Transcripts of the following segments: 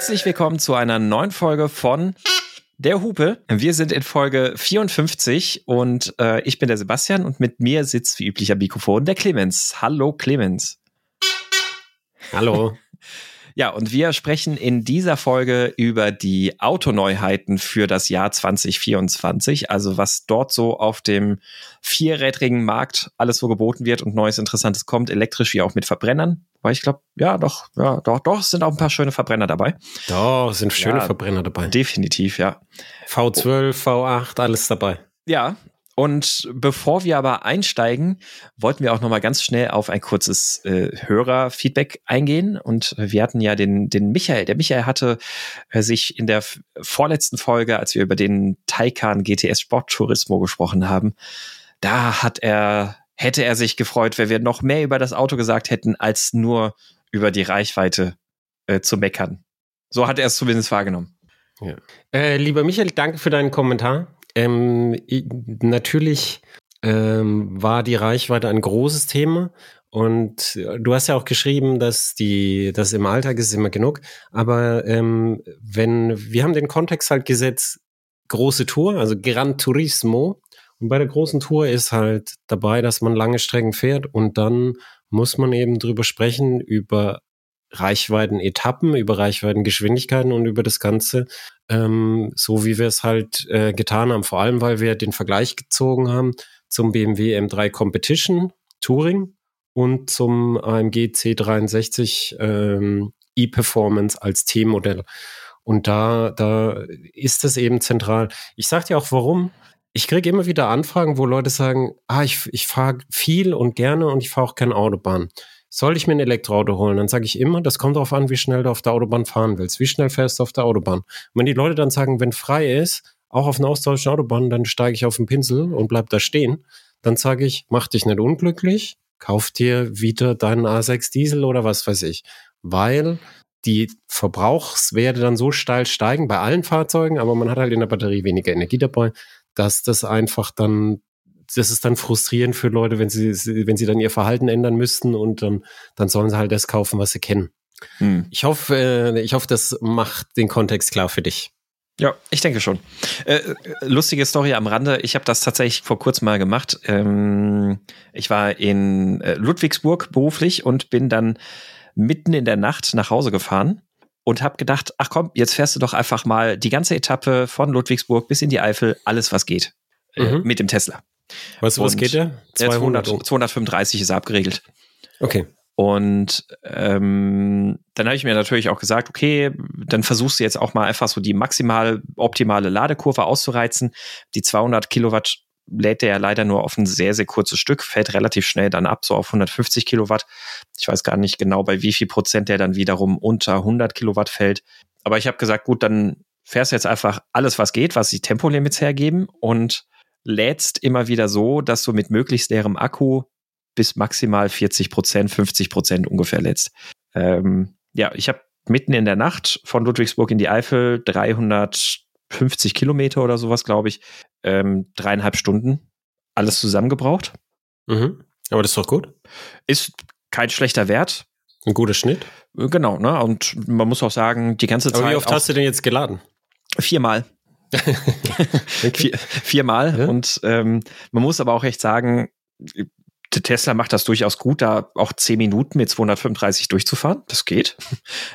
Herzlich willkommen zu einer neuen Folge von der Hupe. Wir sind in Folge 54 und äh, ich bin der Sebastian und mit mir sitzt wie üblich am Mikrofon der Clemens. Hallo Clemens. Hallo. Ja, und wir sprechen in dieser Folge über die Autoneuheiten für das Jahr 2024, also was dort so auf dem vierrädrigen Markt alles so geboten wird und Neues Interessantes kommt, elektrisch wie auch mit Verbrennern. Weil ich glaube, ja, doch, ja, doch, doch, es sind auch ein paar schöne Verbrenner dabei. Doch, es sind schöne Ja, Verbrenner dabei. Definitiv, ja. V12, V8, alles dabei. Ja, und bevor wir aber einsteigen, wollten wir auch noch mal ganz schnell auf ein kurzes äh, Hörerfeedback eingehen. Und wir hatten ja den, den Michael. Der Michael hatte äh, sich in der vorletzten Folge, als wir über den Taycan GTS Sport Turismo gesprochen haben, da hat er, hätte er sich gefreut, wenn wir noch mehr über das Auto gesagt hätten, als nur über die Reichweite äh, zu meckern. So hat er es zumindest wahrgenommen. Äh, lieber Michael, danke für deinen Kommentar. Ähm, natürlich ähm, war die Reichweite ein großes Thema. Und äh, du hast ja auch geschrieben, dass die, das im Alltag ist immer genug. Aber ähm, wenn, wir haben den Kontext halt gesetzt, große Tour, also Gran Turismo. Und bei der großen Tour ist halt dabei, dass man lange Strecken fährt und dann muss man eben drüber sprechen, über Reichweiten-Etappen, über Reichweiten-Geschwindigkeiten und über das Ganze, ähm, so wie wir es halt äh, getan haben. Vor allem, weil wir den Vergleich gezogen haben zum BMW M3 Competition Touring und zum AMG C63 ähm, E-Performance als T-Modell. Und da, da ist das eben zentral. Ich sag dir auch warum. Ich kriege immer wieder Anfragen, wo Leute sagen, ah, ich, ich fahre viel und gerne und ich fahre auch keine Autobahn. Soll ich mir ein Elektroauto holen? Dann sage ich immer, das kommt darauf an, wie schnell du auf der Autobahn fahren willst. Wie schnell fährst du auf der Autobahn? Und wenn die Leute dann sagen, wenn frei ist, auch auf einer austauschenden Autobahn, dann steige ich auf den Pinsel und bleib da stehen. Dann sage ich, mach dich nicht unglücklich, kauf dir wieder deinen A6 Diesel oder was weiß ich. Weil die Verbrauchswerte dann so steil steigen bei allen Fahrzeugen, aber man hat halt in der Batterie weniger Energie dabei, dass das einfach dann, das ist dann frustrierend für Leute, wenn sie, wenn sie dann ihr Verhalten ändern müssten und dann, dann sollen sie halt das kaufen, was sie kennen. Hm. Ich hoffe, äh, ich hoffe, das macht den Kontext klar für dich. Ja, ich denke schon. Äh, äh, lustige Story am Rande. Ich habe das tatsächlich vor kurzem mal gemacht. Ähm, ich war in äh, Ludwigsburg beruflich und bin dann mitten in der Nacht nach Hause gefahren und habe gedacht, ach komm, jetzt fährst du doch einfach mal die ganze Etappe von Ludwigsburg bis in die Eifel, alles was geht, äh, Mhm. mit dem Tesla. Weißt du, was geht der? Der 200, 235 ist abgeregelt. Okay. Und ähm, dann habe ich mir natürlich auch gesagt, okay, dann versuchst du jetzt auch mal einfach so die maximal optimale Ladekurve auszureizen. Die 200 Kilowatt lädt der ja leider nur auf ein sehr, sehr kurzes Stück, fällt relativ schnell dann ab, so auf 150 Kilowatt. Ich weiß gar nicht genau, bei wie viel Prozent der dann wiederum unter 100 Kilowatt fällt. Aber ich habe gesagt, gut, dann fährst du jetzt einfach alles, was geht, was die Tempolimits hergeben und lädst immer wieder so, dass du mit möglichst leerem Akku bis maximal 40 Prozent, 50 Prozent ungefähr lädst. Ähm, ja, ich habe mitten in der Nacht von Ludwigsburg in die Eifel 350 Kilometer oder sowas, glaube ich, ähm, dreieinhalb Stunden alles zusammengebraucht. Mhm. Aber das ist doch gut. Ist kein schlechter Wert. Ein guter Schnitt. Genau, ne? Und man muss auch sagen, die ganze Zeit Aber wie oft hast du denn jetzt geladen? viermal. Vier, viermal. Ja. Und ähm, man muss aber auch echt sagen, Tesla macht das durchaus gut, da auch 10 Minuten mit 235 durchzufahren. Das geht.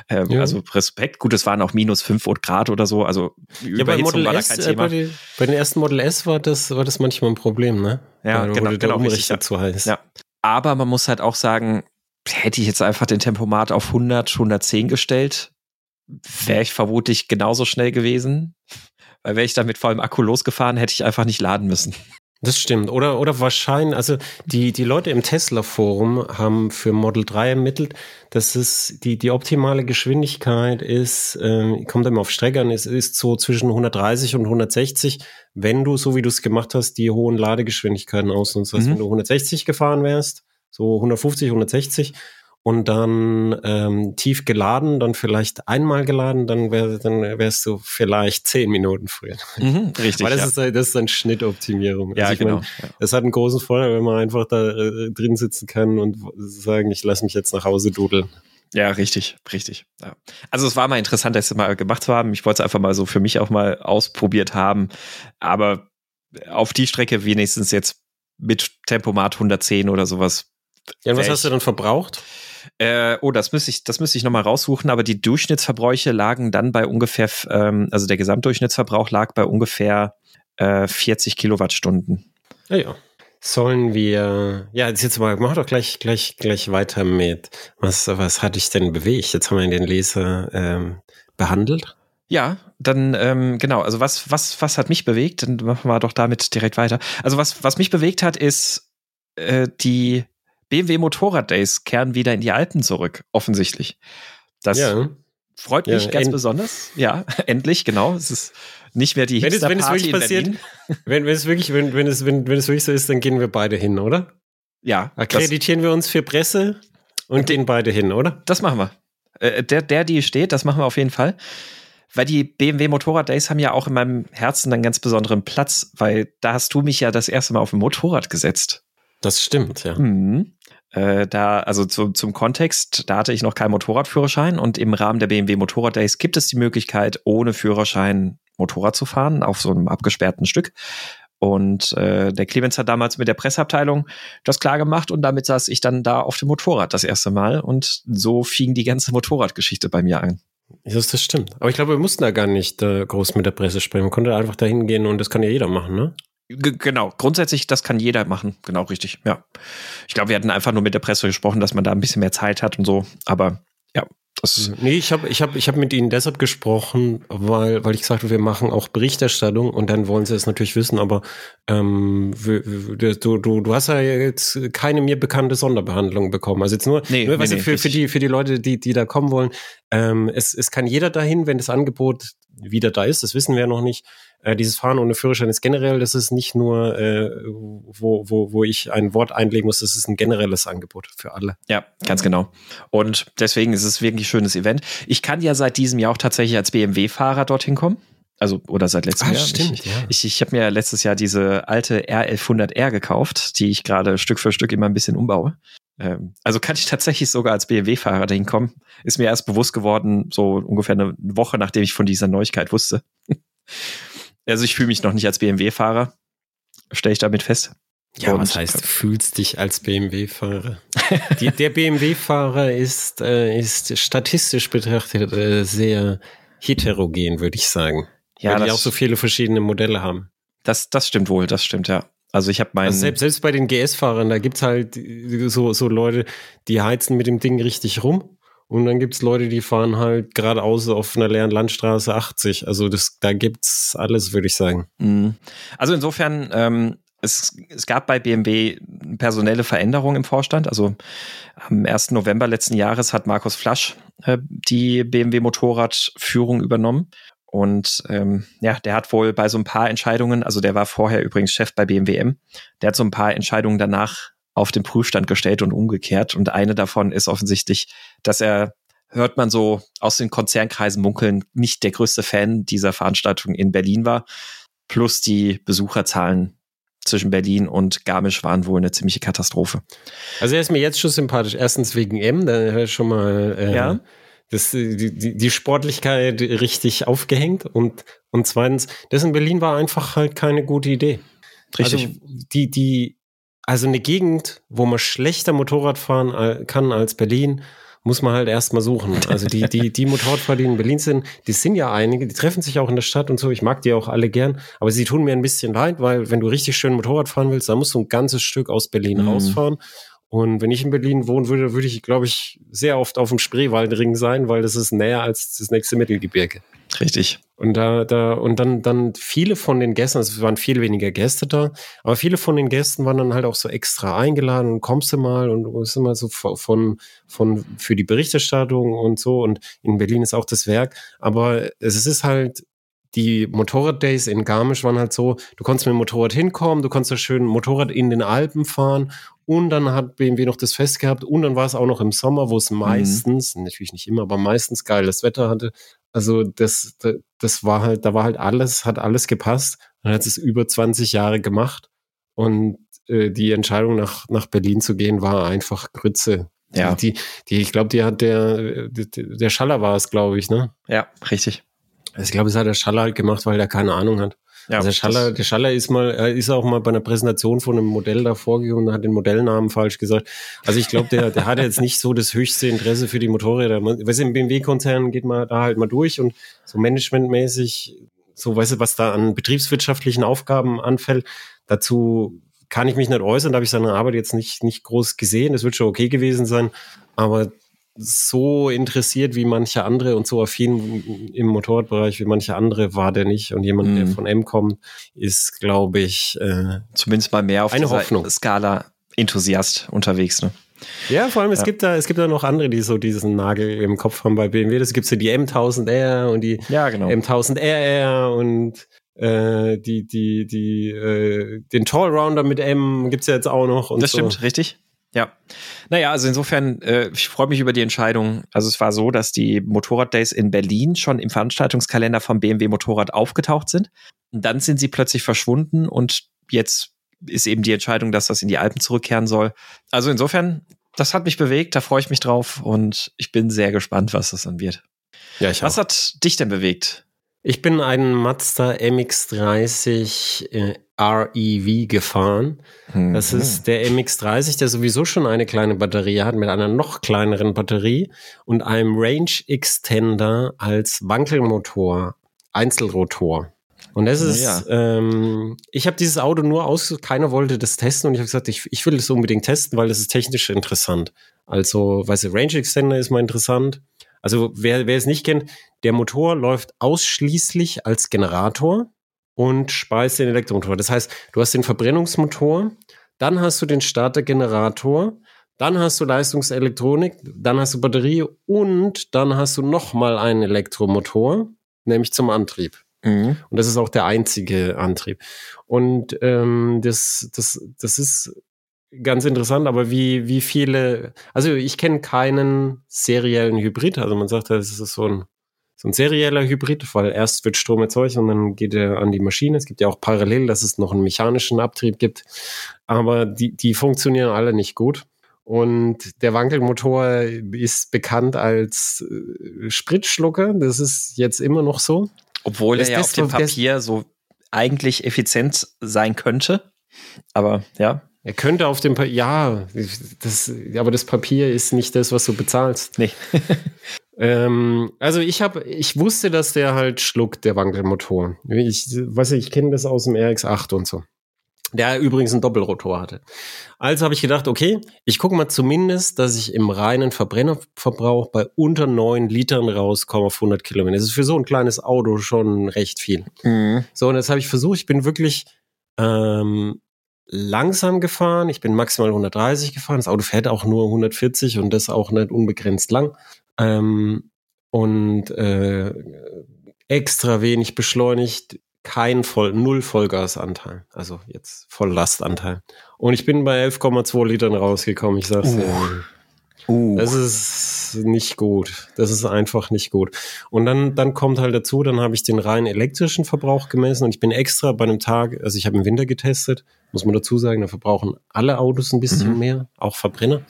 Ähm, Ja. Also Respekt. Gut, es waren auch minus 5 Grad oder so. Also Ja, bei Model war da kein äh, Thema. bei, den, bei den ersten Model S war das, war das manchmal ein Problem, ne? Ja, Da genau, wurde genau, richtig, ja. zu heiß. Ja. Aber man muss halt auch sagen, hätte ich jetzt einfach den Tempomat auf 100, 110 gestellt, wäre ich vermutlich genauso schnell gewesen. Weil wäre ich dann mit vollem Akku losgefahren, hätte ich einfach nicht laden müssen. Das stimmt. Oder, oder wahrscheinlich, also die, die Leute im Tesla-Forum haben für Model 3 ermittelt, dass es die, die optimale Geschwindigkeit ist, ähm, kommt immer auf Strecke an, es ist so zwischen 130 und 160, wenn du, so wie du es gemacht hast, die hohen Ladegeschwindigkeiten ausnutzt. Mhm. wenn du 160 gefahren wärst, so 150, 160 und dann ähm, tief geladen, dann vielleicht einmal geladen, dann, wär, dann wärst du vielleicht zehn Minuten früher. Mhm, richtig. Weil das, ja. ist, ein- das ist eine Schnittoptimierung. ja, Also genau. mein, ja. es hat einen großen Vorteil, wenn man einfach da äh, drin sitzen kann und sagen, ich lasse mich jetzt nach Hause dudeln. Ja, richtig, richtig. Ja. Also es war mal interessant, das mal gemacht zu haben. Ich wollte es einfach mal so für mich auch mal ausprobiert haben. Aber auf die Strecke wenigstens jetzt mit Tempomat 110 oder sowas. Ja, und was hast du dann verbraucht? Äh, oh, das müsste ich, das müsste ich nochmal raussuchen, aber die Durchschnittsverbräuche lagen dann bei ungefähr, ähm, also der Gesamtdurchschnittsverbrauch lag bei ungefähr äh, 40 Kilowattstunden. Ja, ja. Sollen wir, ja, jetzt mal, mach doch gleich, gleich, gleich weiter mit. Was, was hat dich denn bewegt? Jetzt haben wir den Leser ähm, behandelt. Ja, dann ähm, genau. Also was was was hat mich bewegt? Dann machen wir doch damit direkt weiter. Also was was mich bewegt hat, ist äh, die BMW Motorrad Days kehren wieder in die Alpen zurück, offensichtlich. Das ja. freut mich ja, ganz besonders. Ja, endlich, genau. Es ist nicht mehr die wenn es, wenn es wirklich passiert, wenn, wenn es wirklich, wenn, wenn es, wenn, wenn es wirklich so ist, dann gehen wir beide hin, oder? Ja. Akkreditieren wir uns für Presse und gehen beide hin, oder? Das machen wir. Äh, der, der, die steht, das machen wir auf jeden Fall. Weil die BMW Motorrad Days haben ja auch in meinem Herzen einen ganz besonderen Platz, weil da hast du mich ja das erste Mal auf ein Motorrad gesetzt. Das stimmt, ja. Mhm. Äh, da, also zu, zum Kontext, da hatte ich noch keinen Motorradführerschein und im Rahmen der BMW Motorrad Days gibt es die Möglichkeit, ohne Führerschein Motorrad zu fahren, auf so einem abgesperrten Stück. Und äh, der Clemens hat damals mit der Presseabteilung das klar gemacht und damit saß ich dann da auf dem Motorrad das erste Mal und so fing die ganze Motorradgeschichte bei mir an. Ja, das stimmt. Aber ich glaube, wir mussten da gar nicht äh, groß mit der Presse sprechen. Man konnte einfach da hingehen und das kann ja jeder machen, ne? Genau, grundsätzlich, das kann jeder machen. Genau, richtig. Ja. Ich glaube, wir hatten einfach nur mit der Presse gesprochen, dass man da ein bisschen mehr Zeit hat und so. Aber ja, das nee, ich habe ich hab, ich hab mit ihnen deshalb gesprochen, weil, weil ich gesagt habe, wir machen auch Berichterstattung und dann wollen sie es natürlich wissen, aber ähm, du, du, du hast ja jetzt keine mir bekannte Sonderbehandlung bekommen. Also jetzt nur, nee, nur nee, nee, für, für, die, für die Leute, die, die da kommen wollen, ähm, es, es kann jeder dahin, wenn das Angebot wieder da ist, das wissen wir ja noch nicht. Äh, dieses Fahren ohne Führerschein ist generell, das ist nicht nur, äh, wo, wo, wo ich ein Wort einlegen muss, das ist ein generelles Angebot für alle. Ja, ganz genau. Und deswegen ist es wirklich ein schönes Event. Ich kann ja seit diesem Jahr auch tatsächlich als BMW-Fahrer dorthin kommen. Also, oder seit letztem ah, Jahr. Stimmt, ich ja. ich, ich habe mir letztes Jahr diese alte R1100R gekauft, die ich gerade Stück für Stück immer ein bisschen umbaue. Ähm, also kann ich tatsächlich sogar als BMW-Fahrer dahin kommen. Ist mir erst bewusst geworden, so ungefähr eine Woche, nachdem ich von dieser Neuigkeit wusste. also ich fühle mich noch nicht als BMW-Fahrer, stelle ich damit fest. Ja, Und, was heißt, du fühlst dich als BMW-Fahrer? der BMW-Fahrer ist, äh, ist statistisch betrachtet äh, sehr heterogen, würde ich sagen. Ja, weil die auch so viele verschiedene Modelle haben. Das, das stimmt wohl, das stimmt, ja. Also ich habe meinen. Also selbst, selbst bei den GS-Fahrern, da gibt's halt so, so Leute, die heizen mit dem Ding richtig rum. Und dann gibt's Leute, die fahren halt geradeaus auf einer leeren Landstraße 80. Also das, da gibt's alles, würde ich sagen. Mhm. Also insofern, ähm, es, es gab bei BMW personelle Veränderungen im Vorstand. Also am 1. November letzten Jahres hat Markus Flasch äh, die BMW Motorradführung übernommen. Und ähm, ja, der hat wohl bei so ein paar Entscheidungen, also der war vorher übrigens Chef bei BMWM, der hat so ein paar Entscheidungen danach auf den Prüfstand gestellt und umgekehrt. Und eine davon ist offensichtlich, dass er, hört man so aus den Konzernkreisen munkeln, nicht der größte Fan dieser Veranstaltung in Berlin war. Plus die Besucherzahlen zwischen Berlin und Garmisch waren wohl eine ziemliche Katastrophe. Also er ist mir jetzt schon sympathisch. Erstens wegen M, da hat er schon mal äh, ja das, äh, die, die Sportlichkeit richtig aufgehängt und, und zweitens, das in Berlin war einfach halt keine gute Idee. Richtig. Also die, die, also eine Gegend, wo man schlechter Motorrad fahren äh, kann als Berlin, muss man halt erstmal suchen. Also die, die, die Motorradfahrer, die in Berlin sind, die sind ja einige, die treffen sich auch in der Stadt und so. Ich mag die auch alle gern, aber sie tun mir ein bisschen leid, weil wenn du richtig schön Motorrad fahren willst, dann musst du ein ganzes Stück aus Berlin mhm. rausfahren. Und wenn ich in Berlin wohnen würde, würde ich, glaube ich, sehr oft auf dem Spreewaldring sein, weil das ist näher als das nächste Mittelgebirge. Richtig. Und da, da, und dann, dann viele von den Gästen, also es waren viel weniger Gäste da, aber viele von den Gästen waren dann halt auch so extra eingeladen und kommst du mal und du bist immer so von, von, für die Berichterstattung und so. Und in Berlin ist auch das Werk. Aber es ist halt, die Motorrad-Days in Garmisch waren halt so, du konntest mit dem Motorrad hinkommen, du konntest da schön Motorrad in den Alpen fahren und dann hat BMW noch das Fest gehabt und dann war es auch noch im Sommer, wo es mhm. meistens, mhm. natürlich nicht immer, aber meistens geiles Wetter hatte. Also das, das war halt, da war halt alles, hat alles gepasst. Dann hat es über 20 Jahre gemacht und äh, die Entscheidung nach, nach Berlin zu gehen war einfach Grütze. Ja. Die, die, ich glaube, die hat der, der Schaller war es, glaube ich, ne? Ja, richtig. Also ich glaube, es hat der Schaller halt gemacht, weil der keine Ahnung hat. Ja, also der Schaller, der Schaller ist mal, er ist auch mal bei einer Präsentation von einem Modell da vorgegangen und hat den Modellnamen falsch gesagt. Also ich glaube, der, der hat jetzt nicht so das höchste Interesse für die Motorräder. Weißt du, im BMW-Konzern geht man da halt mal durch und so managementmäßig, so weißt du, was da an betriebswirtschaftlichen Aufgaben anfällt, dazu kann ich mich nicht äußern, da habe ich seine Arbeit jetzt nicht, nicht groß gesehen. Das wird schon okay gewesen sein, aber so interessiert wie manche andere und so affin im Motorradbereich wie manche andere war der nicht. Und jemand, mhm. der von M kommt, ist, glaube ich, äh, zumindest mal mehr auf eine Hoffnung. Skala Enthusiast unterwegs. Ne? Ja, vor allem, es ja. gibt da, es gibt da noch andere, die so diesen Nagel im Kopf haben bei BMW. Das gibt ja die M1000R und die ja, genau. M1000RR und äh, die, die, die, äh, den Tall Rounder mit M gibt's ja jetzt auch noch. Und das so. stimmt, richtig. Ja. Naja, also insofern, äh, ich freue mich über die Entscheidung. Also es war so, dass die Motorrad-Days in Berlin schon im Veranstaltungskalender vom BMW Motorrad aufgetaucht sind. Und dann sind sie plötzlich verschwunden und jetzt ist eben die Entscheidung, dass das in die Alpen zurückkehren soll. Also insofern, das hat mich bewegt, da freue ich mich drauf und ich bin sehr gespannt, was das dann wird. Ja, ich was auch. hat dich denn bewegt? Ich bin einen Mazda MX30 äh, REV gefahren. Mhm. Das ist der MX30, der sowieso schon eine kleine Batterie hat mit einer noch kleineren Batterie und einem Range Extender als Wankelmotor, Einzelrotor. Und das ist, ja. ähm, ich habe dieses Auto nur aus, keiner wollte das testen und ich habe gesagt, ich, ich will das unbedingt testen, weil das ist technisch interessant. Also, weißt du, Range Extender ist mal interessant. Also wer, wer es nicht kennt, der Motor läuft ausschließlich als Generator und speist den Elektromotor. Das heißt, du hast den Verbrennungsmotor, dann hast du den Startergenerator, dann hast du Leistungselektronik, dann hast du Batterie und dann hast du nochmal einen Elektromotor, nämlich zum Antrieb. Mhm. Und das ist auch der einzige Antrieb. Und ähm, das, das, das ist ganz interessant, aber wie, wie viele, also ich kenne keinen seriellen Hybrid, also man sagt, das ist so ein, so ein serieller Hybrid, weil erst wird Strom erzeugt und dann geht er an die Maschine. Es gibt ja auch parallel, dass es noch einen mechanischen Abtrieb gibt, aber die, die funktionieren alle nicht gut. Und der Wankelmotor ist bekannt als äh, Spritschlucker. Das ist jetzt immer noch so. Obwohl er ja auf dem Papier so eigentlich effizient sein könnte. Aber ja. Er könnte auf dem Papier, ja, das, aber das Papier ist nicht das, was du bezahlst. Nee. ähm, also ich habe, ich wusste, dass der halt schluckt, der Wankelmotor. Ich weiß nicht, ich kenne das aus dem RX8 und so. Der übrigens einen Doppelrotor hatte. Also habe ich gedacht, okay, ich gucke mal zumindest, dass ich im reinen Verbrennerverbrauch bei unter 9 Litern rauskomme auf 100 Kilometer. Das ist für so ein kleines Auto schon recht viel. Mhm. So, und das habe ich versucht. Ich bin wirklich ähm, langsam gefahren. Ich bin maximal 130 gefahren. Das Auto fährt auch nur 140 und das auch nicht unbegrenzt lang. Ähm, und äh, extra wenig beschleunigt, kein voll, null Vollgasanteil. Also jetzt Volllastanteil. Und ich bin bei 11,2 Litern rausgekommen. Ich sag's uh. dir. Uh. Das ist nicht gut. Das ist einfach nicht gut. Und dann, dann kommt halt dazu, dann habe ich den rein elektrischen Verbrauch gemessen und ich bin extra bei einem Tag, also ich habe im Winter getestet, muss man dazu sagen, da verbrauchen alle Autos ein bisschen mhm. mehr, auch Verbrenner.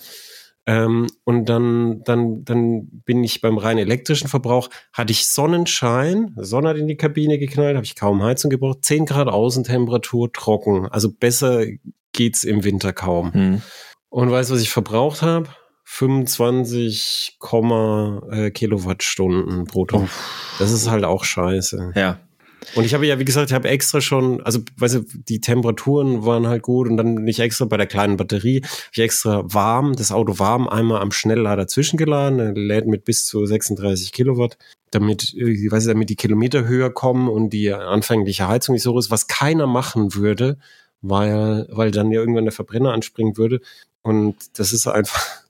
Ähm, und dann, dann, dann bin ich beim rein elektrischen Verbrauch, hatte ich Sonnenschein, Sonne hat in die Kabine geknallt, habe ich kaum Heizung gebraucht, 10 Grad Außentemperatur, trocken. Also besser geht's im Winter kaum. Mhm. Und weißt du, was ich verbraucht habe? 25, äh, Kilowattstunden brutto. Das ist halt auch scheiße. Ja. Und ich habe ja, wie gesagt, ich habe extra schon, also weißt du, die Temperaturen waren halt gut und dann nicht extra bei der kleinen Batterie, ich extra warm, das Auto warm, einmal am Schnelllader zwischengeladen, lädt mit bis zu 36 Kilowatt, damit, ich weiß, damit die Kilometer höher kommen und die anfängliche Heizung nicht so ist, was keiner machen würde, weil, weil dann ja irgendwann der Verbrenner anspringen würde. Und das ist einfach,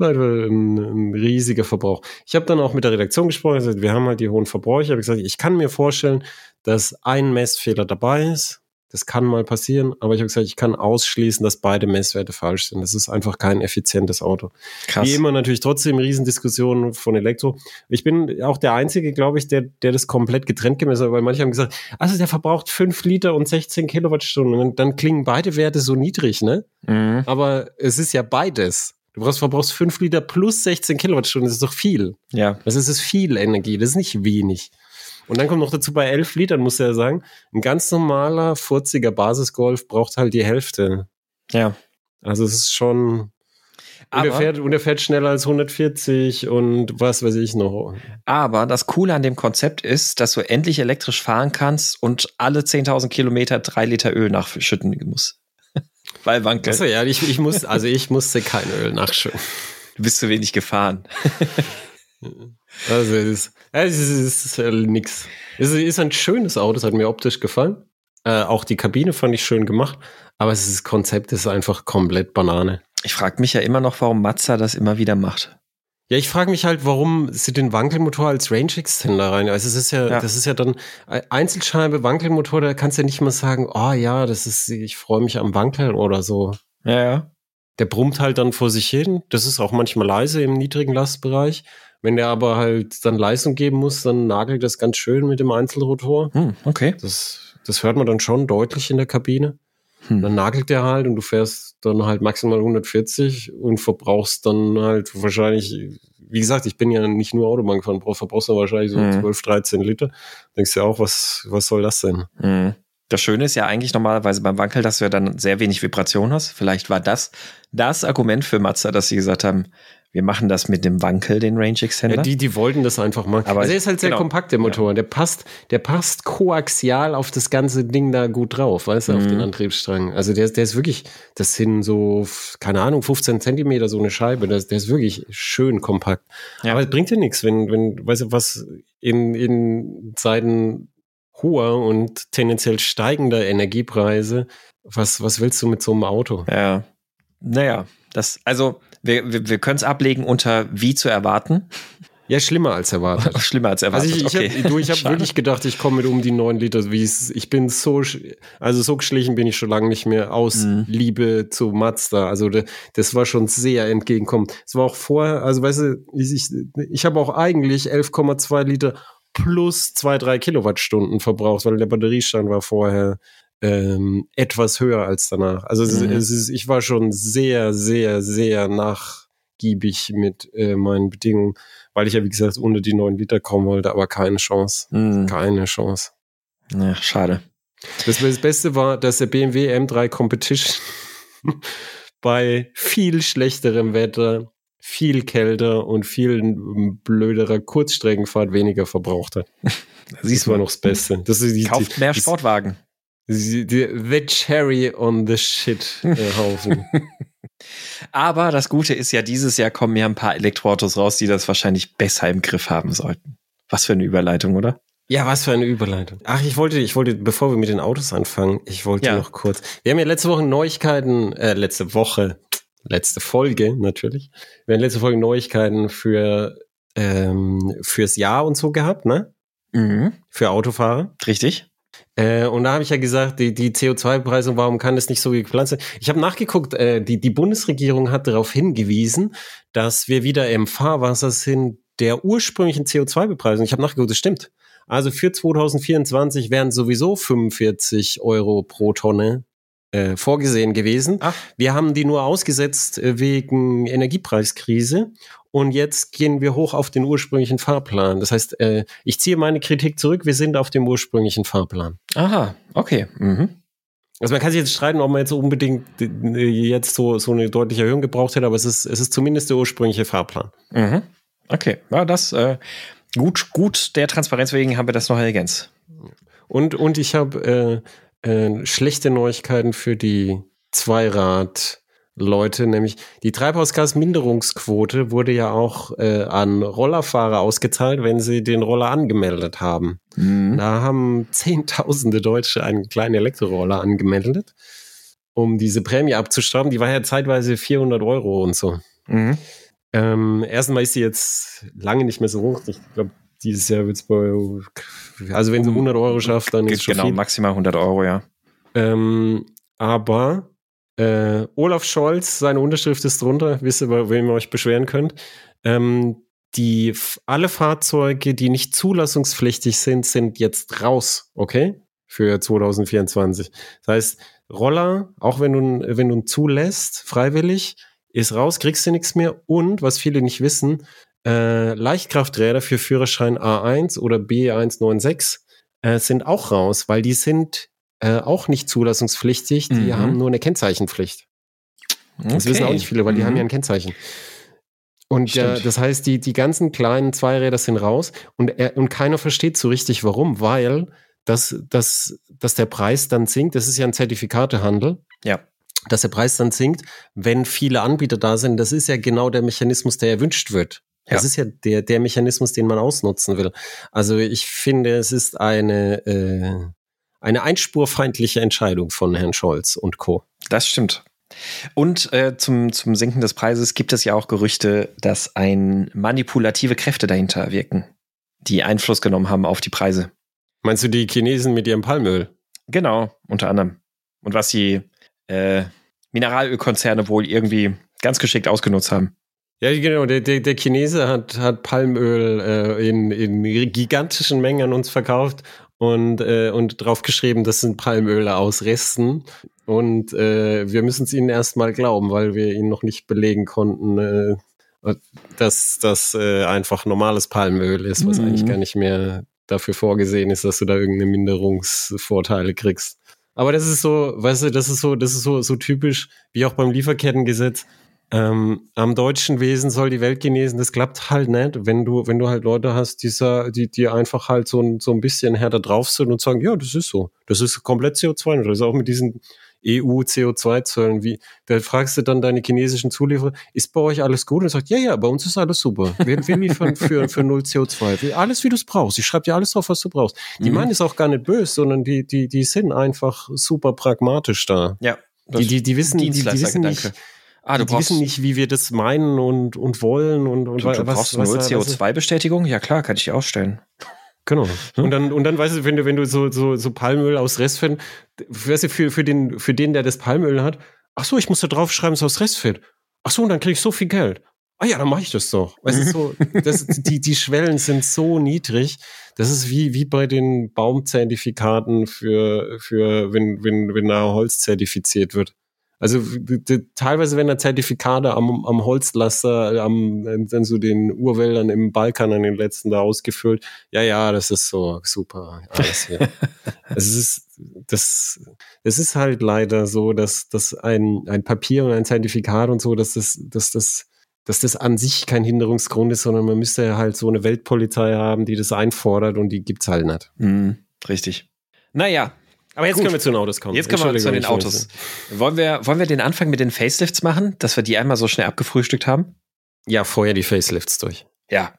ein, riesiger Verbrauch. Ich habe dann auch mit der Redaktion gesprochen, gesagt, wir haben halt die hohen Verbräuche. Ich habe gesagt, ich kann mir vorstellen, dass ein Messfehler dabei ist. Das kann mal passieren, aber ich habe gesagt, ich kann ausschließen, dass beide Messwerte falsch sind. Das ist einfach kein effizientes Auto. Krass. Wie immer natürlich trotzdem Riesendiskussionen von Elektro. Ich bin auch der Einzige, glaube ich, der, der das komplett getrennt gemessen hat, weil manche haben gesagt, also der verbraucht fünf Liter und 16 Kilowattstunden. Und dann klingen beide Werte so niedrig, ne? Mhm. Aber es ist ja beides. Du brauchst, verbrauchst 5 Liter plus 16 Kilowattstunden. Das ist doch viel. Ja. Das ist, ist viel Energie. Das ist nicht wenig. Und dann kommt noch dazu bei 11 Litern, muss ja sagen, ein ganz normaler, furziger Basisgolf braucht halt die Hälfte. Ja. Also es ist schon. Und er, Aber, fährt, und er fährt schneller als 140 und was weiß ich noch. aber das Coole an dem Konzept ist, dass du endlich elektrisch fahren kannst und alle 10.000 Kilometer drei Liter Öl nachschütten musst. Weil Wankel. Achso, ja, ich, ich muss, also ich musste kein Öl nachschütten. Du bist zu wenig gefahren. Also es ist, es ist, es ist äh, nix. Es ist ein schönes Auto, es hat mir optisch gefallen. Äh, auch die Kabine fand ich schön gemacht, aber es ist, das Konzept ist einfach komplett Banane. Ich frage mich ja immer noch, warum Mazda das immer wieder macht. Ja, ich frage mich halt, warum sie den Wankelmotor als Range Extender rein. Also es ist ja, Ja. das ist ja dann äh, Einzelscheibe, Wankelmotor, da kannst du ja nicht mal sagen, oh ja, das ist, ich freue mich am Wankeln oder so. Ja, ja. Der brummt halt dann vor sich hin. Das ist auch manchmal leise im niedrigen Lastbereich. Wenn der aber halt dann Leistung geben muss, dann nagelt das ganz schön mit dem Einzelrotor. Hm, okay. Das, das hört man dann schon deutlich in der Kabine. Hm. Dann nagelt der halt und du fährst dann halt maximal 140 und verbrauchst dann halt wahrscheinlich, wie gesagt, ich bin ja nicht nur Autobahn gefahren, brauch- verbrauchst dann wahrscheinlich so Mhm. 12, 13 Liter. Denkst du ja auch, was, was soll das denn? Hm. Das Schöne ist ja eigentlich normalerweise beim Wankel, dass du ja dann sehr wenig Vibration hast. Vielleicht war das das Argument für Mazda, dass sie gesagt haben, wir machen das mit dem Wankel, den Range Extender. Ja, die, die wollten das einfach machen. Aber also er ist halt sehr genau. kompakt, der Motor. Der passt, der passt koaxial auf das ganze Ding da gut drauf, weißt du, auf Mhm. den Antriebsstrang. Also der, ist- der ist wirklich, das sind so, keine Ahnung, 15 Zentimeter so eine Scheibe. Das, der ist wirklich schön kompakt. Ja. Aber es bringt dir nichts, wenn, wenn, weißt du, was in, in Zeiten hoher und tendenziell steigender Energiepreise, was, was willst du mit so einem Auto? ja. Naja, das, also wir, wir, wir können es ablegen unter wie zu erwarten. Ja, schlimmer als erwartet. Schlimmer als Also erwartet. ich, ich okay. habe ich hab Schade. wirklich gedacht, ich komme mit um die neun Liter. Wie es, ich bin so, also so geschlichen bin ich schon lange nicht mehr aus Mhm. Liebe zu Mazda. Also das war schon sehr entgegenkommend. Es war auch vorher, also weißt du, ich, ich, ich habe auch eigentlich 11,2 Liter plus zwei drei Kilowattstunden verbraucht, weil der Batteriestand war vorher ähm, etwas höher als danach. Also es, Mhm. es ist, ich war schon sehr, sehr, sehr nachgiebig mit äh, meinen Bedingungen, weil ich ja, wie gesagt, unter die 9 Liter kommen wollte, aber keine Chance. Hm. Keine Chance. Ja, schade. Das, das Beste war, dass der BMW M3 Competition bei viel schlechterem Wetter, viel kälter und viel blöderer Kurzstreckenfahrt weniger verbraucht hat. Siehst das war noch das Beste. Das die, kauft mehr die, Sportwagen. Die, die, the cherry on the shit äh, Haufen. Aber das Gute ist ja, dieses Jahr kommen ja ein paar Elektroautos raus, die das wahrscheinlich besser im Griff haben sollten. Was für eine Überleitung, oder? Ja, was für eine Überleitung. Ach, ich wollte, ich wollte, bevor wir mit den Autos anfangen, ich wollte Ja. noch kurz. Wir haben ja letzte Woche Neuigkeiten, äh, letzte Woche, letzte Folge natürlich. Wir haben letzte Folge Neuigkeiten für ähm, fürs Jahr und so gehabt, ne? Mhm. Für Autofahrer. Richtig? Äh, und da habe ich ja gesagt, die, die CO2-Bepreisung, warum kann das nicht so geplant sein? Ich habe nachgeguckt, äh, die, die Bundesregierung hat darauf hingewiesen, dass wir wieder im Fahrwasser sind der ursprünglichen CO2-Bepreisung. Ich habe nachgeguckt, das stimmt. Also für 2024 wären sowieso 45 Euro pro Tonne äh, vorgesehen gewesen. Ach, Wir haben die nur ausgesetzt äh, wegen Energiepreiskrise und jetzt gehen wir hoch auf den ursprünglichen Fahrplan. Das heißt, äh, ich ziehe meine Kritik zurück, wir sind auf dem ursprünglichen Fahrplan. aha, okay. Mhm. Also man kann sich jetzt streiten, ob man jetzt unbedingt äh, jetzt so, so eine deutliche Erhöhung gebraucht hätte, aber es ist, es ist zumindest der ursprüngliche Fahrplan. Mhm. Okay, ja, das äh, gut, gut. Der Transparenz wegen haben wir das noch ergänzt. Und, und ich habe äh, äh, schlechte Neuigkeiten für die Zweirad-Leute, nämlich die Treibhausgasminderungsquote wurde ja auch äh, an Rollerfahrer ausgezahlt, wenn sie den Roller angemeldet haben. Mhm. Da haben Zehntausende Deutsche einen kleinen Elektroroller angemeldet, um diese Prämie abzustrafen. Die war ja zeitweise 400 Euro und so. Mhm. Ähm, erstmal ist sie jetzt lange nicht mehr so hoch. Ich glaube, dieses Jahr wird es bei, also wenn sie 100 Euro schafft, dann ist schon Genau, viel. maximal 100 Euro, ja. Ähm, aber äh, Olaf Scholz, seine Unterschrift ist drunter, wisst ihr, bei wem ihr euch beschweren könnt. Ähm, die alle Fahrzeuge, die nicht zulassungspflichtig sind, sind jetzt raus, okay? Für 2024. Das heißt, Roller, auch wenn du, wenn du ihn zulässt, freiwillig, ist raus, kriegst du nichts mehr. Und was viele nicht wissen, äh, Leichtkrafträder für Führerschein A1 oder B196 äh, sind auch raus, weil die sind äh, auch nicht zulassungspflichtig, die Mhm. haben nur eine Kennzeichenpflicht. Das wissen auch nicht viele, weil die Mhm. haben ja ein Kennzeichen. Und Stimmt. das heißt, die, die ganzen kleinen Zweiräder sind raus und, er, und keiner versteht so richtig, warum, weil das, das, dass der Preis dann sinkt, das ist ja ein Zertifikatehandel, Ja. dass der Preis dann sinkt, wenn viele Anbieter da sind, das ist ja genau der Mechanismus, der erwünscht wird. Das Ja. ist ja der, der Mechanismus, den man ausnutzen will. Also ich finde, es ist eine, äh, eine einspurfeindliche Entscheidung von Herrn Scholz und Co. Das stimmt. Und äh, zum, zum Sinken des Preises gibt es ja auch Gerüchte, dass ein manipulative Kräfte dahinter wirken, die Einfluss genommen haben auf die Preise. Meinst du die Chinesen mit ihrem Palmöl? Genau, unter anderem. Und was die äh, Mineralölkonzerne wohl irgendwie ganz geschickt ausgenutzt haben. Ja, genau. Der, der, der Chinese hat, hat Palmöl äh, in, in gigantischen Mengen an uns verkauft und, äh, und drauf geschrieben, das sind Palmöle aus Resten. Und äh, wir müssen es ihnen erstmal glauben, weil wir ihnen noch nicht belegen konnten, äh, dass das äh, einfach normales Palmöl ist, was Mhm. eigentlich gar nicht mehr dafür vorgesehen ist, dass du da irgendeine Minderungsvorteile kriegst. Aber das ist so, weißt du, das ist so, das ist so, so typisch, wie auch beim Lieferkettengesetz. Ähm, am deutschen Wesen soll die Welt genesen. Das klappt halt nicht, wenn du, wenn du halt Leute hast, die, sa- die, die einfach halt so ein, so ein bisschen härter drauf sind und sagen, ja, das ist so. Das ist komplett CO2. Das ist auch mit diesen EU-CO2-Zöllen. Wie, da fragst du dann deine chinesischen Zulieferer, ist bei euch alles gut? Und sagt, ja, ja, bei uns ist alles super. Wir, wir liefern für, für null CO2. Wir- Alles, wie du es brauchst. Ich schreibe dir alles drauf, was du brauchst. Die Mhm. meinen es auch gar nicht böse, sondern die, die, die sind einfach super pragmatisch da. Ja. Die, die, die wissen, die, die wissen nicht, Ah, du die brauchst, wissen nicht, wie wir das meinen und, und wollen und, und du, du was, brauchst was, nur was- CO2-Bestätigung? Ja klar, kann ich dir ausstellen. Genau. Und dann, und dann weißt du, wenn du, wenn du so, so, so Palmöl aus Restfett, weißt du, für, für den, für den, der das Palmöl hat, ach so, ich muss da draufschreiben, es ist aus Restfett. Ach so, und dann krieg ich so viel Geld. Ah ja, dann mache ich das doch. Weißt du, so, das, die, die Schwellen sind so niedrig. Das ist wie, wie bei den Baumzertifikaten für, für, wenn, wenn, wenn da Holz zertifiziert wird. Also teilweise werden da Zertifikate am, am Holzlaster, am, dann so den Urwäldern im Balkan an den letzten da ausgefüllt. Ja, ja, das ist so super. Alles hier. es ist, das, es ist halt leider so, dass, dass ein, ein Papier und ein Zertifikat und so, dass das, dass das, dass das an sich kein Hinderungsgrund ist, sondern man müsste ja halt so eine Weltpolizei haben, die das einfordert und die gibt's halt nicht. Mhm, richtig. Naja, Aber jetzt Gut. können wir zu den Autos kommen. jetzt kommen wir zu den Autos. Wollen wir, wollen wir den Anfang mit den Facelifts machen, dass wir die einmal so schnell abgefrühstückt haben? Ja, vorher die Facelifts durch. Ja.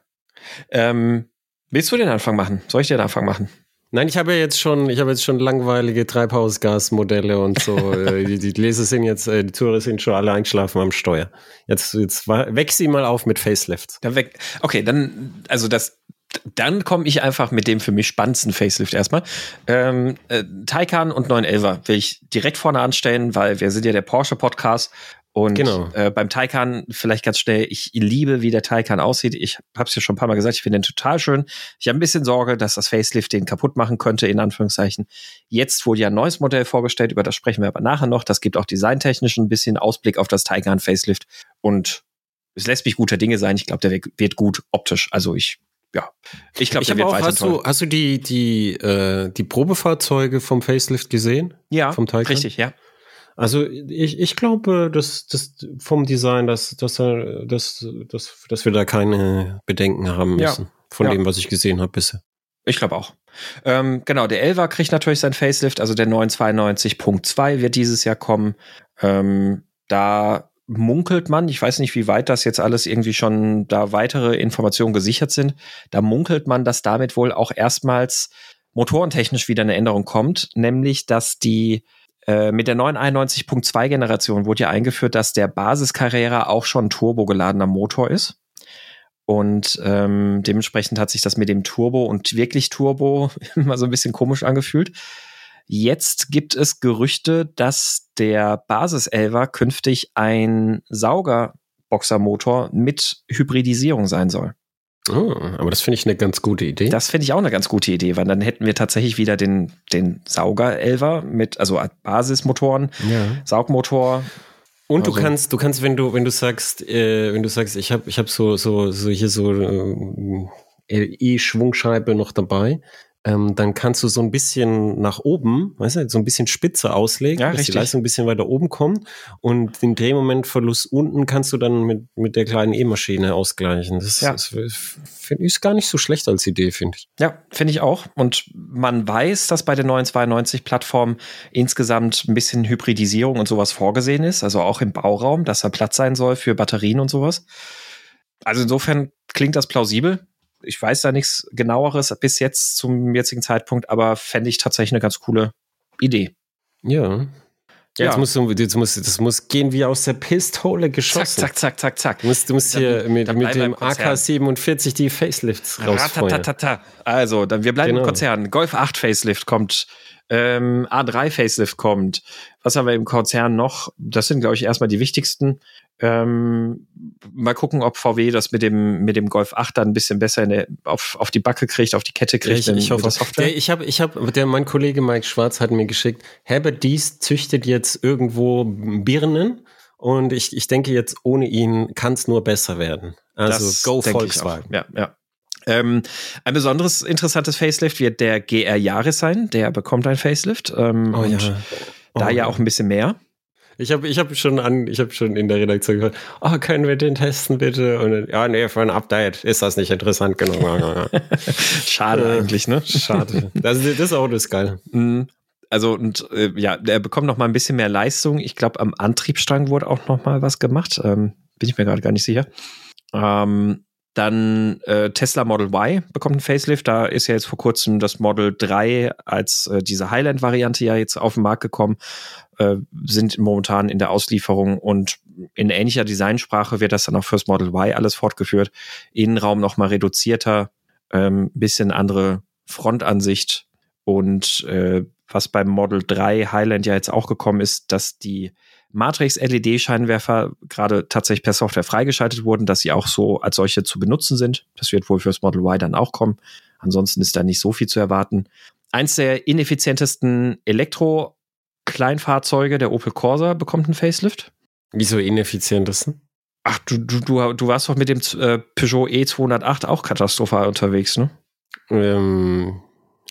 Ähm, willst du den Anfang machen? Soll ich den Anfang machen? Nein, ich habe ja jetzt schon, ich habe jetzt schon langweilige Treibhausgasmodelle und so. Äh, die, die Leser sind jetzt, äh, die Zuhörer sind schon alle eingeschlafen am Steuer. Jetzt, jetzt weck sie mal auf mit Facelifts. Dann weg. Okay, dann, also das, dann komme ich einfach mit dem für mich spannendsten Facelift erstmal. Ähm, äh, Taycan und 911er will ich direkt vorne anstellen, weil wir sind ja der Porsche Podcast. Und Genau. äh, beim Taycan vielleicht ganz schnell, ich liebe, wie der Taycan aussieht. Ich habe es ja schon ein paar Mal gesagt, ich finde den total schön. Ich habe ein bisschen Sorge, dass das Facelift den kaputt machen könnte, in Anführungszeichen. Jetzt wurde ja ein neues Modell vorgestellt, über das sprechen wir aber nachher noch. Das gibt auch designtechnisch ein bisschen Ausblick auf das Taycan Facelift. Und es lässt mich guter Dinge sein. Ich glaube, der wird gut optisch. Also ich, ja, ich glaube, Ich habe auch, hast toll. du, hast du die, die, äh, die Probefahrzeuge vom Facelift gesehen? ja, vom Taycan? richtig, ja. Also ich, ich glaube, dass, dass vom Design, dass, dass, dass, dass, dass wir da keine Bedenken haben Ja. müssen. Von Ja. dem, was ich gesehen habe bisher. Ich glaube auch. Ähm, genau, der 11er kriegt natürlich sein Facelift, also der 992.2 wird dieses Jahr kommen. Ähm, da munkelt man, ich weiß nicht, wie weit das jetzt alles irgendwie schon da weitere Informationen gesichert sind, da munkelt man, dass damit wohl auch erstmals motorentechnisch wieder eine Änderung kommt, nämlich dass die äh, mit der 991.2 Generation wurde ja eingeführt, dass der Basis Carrera auch schon turbogeladener Motor ist. Und ähm, dementsprechend hat sich das mit dem Turbo und wirklich Turbo immer so ein bisschen komisch angefühlt. Jetzt gibt es Gerüchte, dass der Basis 11er künftig ein Saugerboxermotor mit Hybridisierung sein soll. Oh, aber das finde ich eine ganz gute Idee. Das finde ich auch eine ganz gute Idee, weil dann hätten wir tatsächlich wieder den, den Sauger 11er mit, also Basismotoren, ja. Saugmotor Und also. du kannst, du kannst, wenn du, wenn du sagst, äh, wenn du sagst, ich habe, ich habe so, so, so hier so äh, E-Schwungscheibe noch dabei, ähm, dann kannst du so ein bisschen nach oben, weißt du, so ein bisschen spitze auslegen, ja, dass richtig. die Leistung ein bisschen weiter oben kommt und den Drehmomentverlust unten kannst du dann mit, mit der kleinen E-Maschine ausgleichen. Das, ja. das finde ich gar nicht so schlecht als Idee, finde ich. Ja, finde ich auch. Und man weiß, dass bei der 992-Plattform insgesamt ein bisschen Hybridisierung und sowas vorgesehen ist, also auch im Bauraum, dass da Platz sein soll für Batterien und sowas. Also insofern klingt das plausibel ich weiß da nichts genaueres bis jetzt zum jetzigen Zeitpunkt, aber fände ich tatsächlich eine ganz coole Idee. Ja. Ja. Jetzt muss, jetzt muss, das muss gehen wie aus der Pistole geschossen. Zack, zack, zack, zack, zack. Du musst, du musst hier mit, mit dem AK-47 die Facelifts rausfeuern. Also, dann, wir bleiben genau. im Konzern. Golf 8 Facelift kommt ähm, A3 Facelift kommt. Was haben wir im Konzern noch? Das sind, glaube ich, erstmal die wichtigsten. Ähm, mal gucken, ob VW das mit dem, mit dem Golf 8 dann ein bisschen besser der, auf, auf die Backe kriegt, auf die Kette kriegt. Ja, ich, ich hoffe, der, ich habe, ich habe, der, mein Kollege Mike Schwarz hat mir geschickt, Herbert Dies züchtet jetzt irgendwo Birnen. Und ich, ich denke jetzt, ohne ihn kann es nur besser werden. Also das go Volkswagen. Ja, ja. Ähm, ein besonderes interessantes Facelift wird der GR Yaris sein. Der bekommt ein Facelift. Ähm, oh, ja. Oh, da ja auch ein bisschen mehr. Ich habe ich hab schon an, ich habe schon in der Redaktion gehört, oh, können wir den testen bitte? Und dann, ja, nee, für ein Update ist das nicht interessant genug. Schade äh, eigentlich, ne? Schade. Das, das Auto ist geil. Mhm. Also und äh, ja, der bekommt noch mal ein bisschen mehr Leistung. Ich glaube, am Antriebsstrang wurde auch noch mal was gemacht. Ähm, bin ich mir gerade gar nicht sicher. Ähm, dann äh, Tesla Model Y bekommt ein Facelift. Da ist ja jetzt vor kurzem das Model 3 als äh, diese Highland-Variante ja jetzt auf den Markt gekommen, äh, sind momentan in der Auslieferung und in ähnlicher Designsprache wird das dann auch fürs Model Y alles fortgeführt. Innenraum nochmal reduzierter, ähm, bisschen andere Frontansicht und äh, was beim Model 3 Highland ja jetzt auch gekommen ist, dass die Matrix-LED-Scheinwerfer gerade tatsächlich per Software freigeschaltet wurden, dass sie auch so als solche zu benutzen sind. Das wird wohl fürs Model Y dann auch kommen. Ansonsten ist da nicht so viel zu erwarten. Eins der ineffizientesten Elektro-Kleinfahrzeuge, der Opel Corsa, bekommt einen Facelift. Wieso ineffizientesten? Ach, du, du, du, du warst doch mit dem äh, Peugeot E208 auch katastrophal unterwegs, ne? Ähm,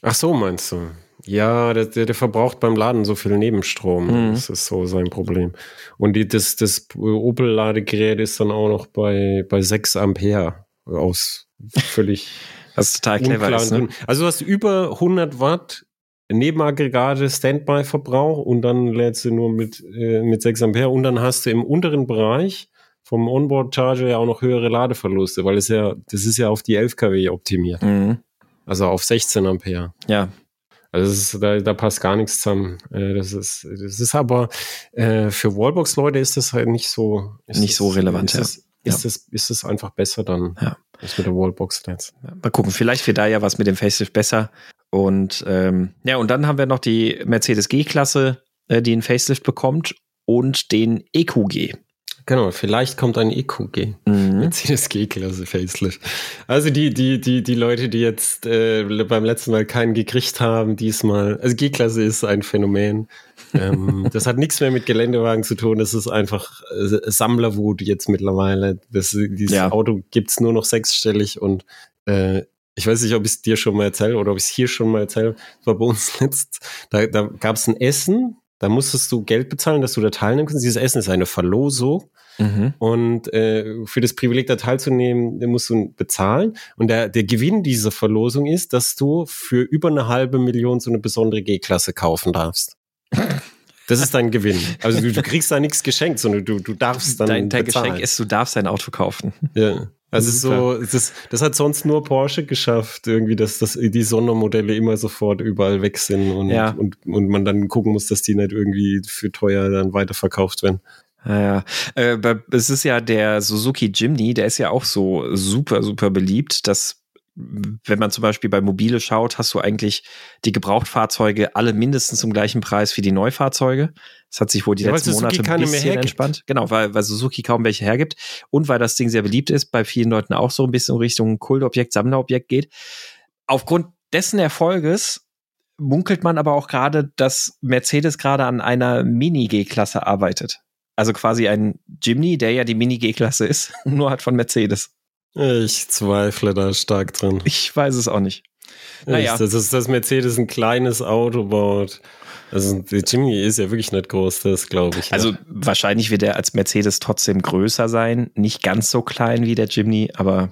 ach so, meinst du? Ja, der, der, der verbraucht beim Laden so viel Nebenstrom. Mhm. Das ist so sein Problem. Und die, das, das Opel-Ladegerät ist dann auch noch bei, bei 6 Ampere aus völlig. Was total clever ist. Ne? Also du hast über 100 Watt Nebenaggregate Standby-Verbrauch und dann lädst du nur mit, äh, mit 6 Ampere und dann hast du im unteren Bereich vom Onboard-Charger ja auch noch höhere Ladeverluste, weil es ja, das ist ja auf die 11 kW optimiert. Mhm. Also auf 16 Ampere. Ja, also ist, da, da passt gar nichts zusammen. Äh, das ist, das ist aber äh, für Wallbox-Leute ist das halt nicht so nicht das, so relevant. Ist, ja. es, ist, ja. es, ist es einfach besser dann ja. als mit der Wallbox jetzt. Mal gucken, vielleicht wird da ja was mit dem Facelift besser. Und ähm, ja, und dann haben wir noch die Mercedes G-Klasse, äh, die einen Facelift bekommt und den EQG. Genau, vielleicht kommt ein EQG. Mhm. Mercedes G-Klasse Facelift. Also die, die, die, die Leute, die jetzt äh, beim letzten Mal keinen gekriegt haben, diesmal, also G-Klasse ist ein Phänomen. ähm, das hat nichts mehr mit Geländewagen zu tun. Das ist einfach äh, Sammlerwut jetzt mittlerweile. Das, dieses ja. Auto gibt's nur noch sechsstellig und äh, ich weiß nicht, ob ich es dir schon mal erzähle oder ob ich es hier schon mal erzähle. Das war bei uns letzt. Da, da gab es ein Essen da musstest du Geld bezahlen, dass du da teilnehmen kannst. Dieses Essen ist eine Verlosung. Mhm. Und äh, für das Privileg da teilzunehmen, musst du bezahlen. Und der, der Gewinn dieser Verlosung ist, dass du für über eine halbe Million so eine besondere G-Klasse kaufen darfst. Das ist dein Gewinn. Also du, du kriegst da nichts geschenkt, sondern du, du darfst dann. Dein, dein Geschenk ist, du darfst dein Auto kaufen. Ja. Also so, das, das hat sonst nur Porsche geschafft, irgendwie, dass, dass die Sondermodelle immer sofort überall weg sind und, ja. und, und man dann gucken muss, dass die nicht irgendwie für teuer dann weiterverkauft werden. Ja, äh, es ist ja der Suzuki Jimny, der ist ja auch so super, super beliebt, dass wenn man zum Beispiel bei Mobile schaut, hast du eigentlich die Gebrauchtfahrzeuge alle mindestens zum gleichen Preis wie die Neufahrzeuge. Das hat sich wohl die ja, letzten Monate ein bisschen entspannt. Genau, weil, weil Suzuki kaum welche hergibt und weil das Ding sehr beliebt ist, bei vielen Leuten auch so ein bisschen Richtung Kultobjekt, Sammlerobjekt geht. Aufgrund dessen Erfolges munkelt man aber auch gerade, dass Mercedes gerade an einer Mini-G-Klasse arbeitet. Also quasi ein Jimny, der ja die Mini G-Klasse ist, nur halt von Mercedes. Ich zweifle da stark drin. Ich weiß es auch nicht. Naja. Das ist, dass Mercedes ein kleines Auto baut. Also der Jimny ist ja wirklich nicht groß, das glaube ich. Also wahrscheinlich wird er als Mercedes trotzdem größer sein. Nicht ganz so klein wie der Jimny, aber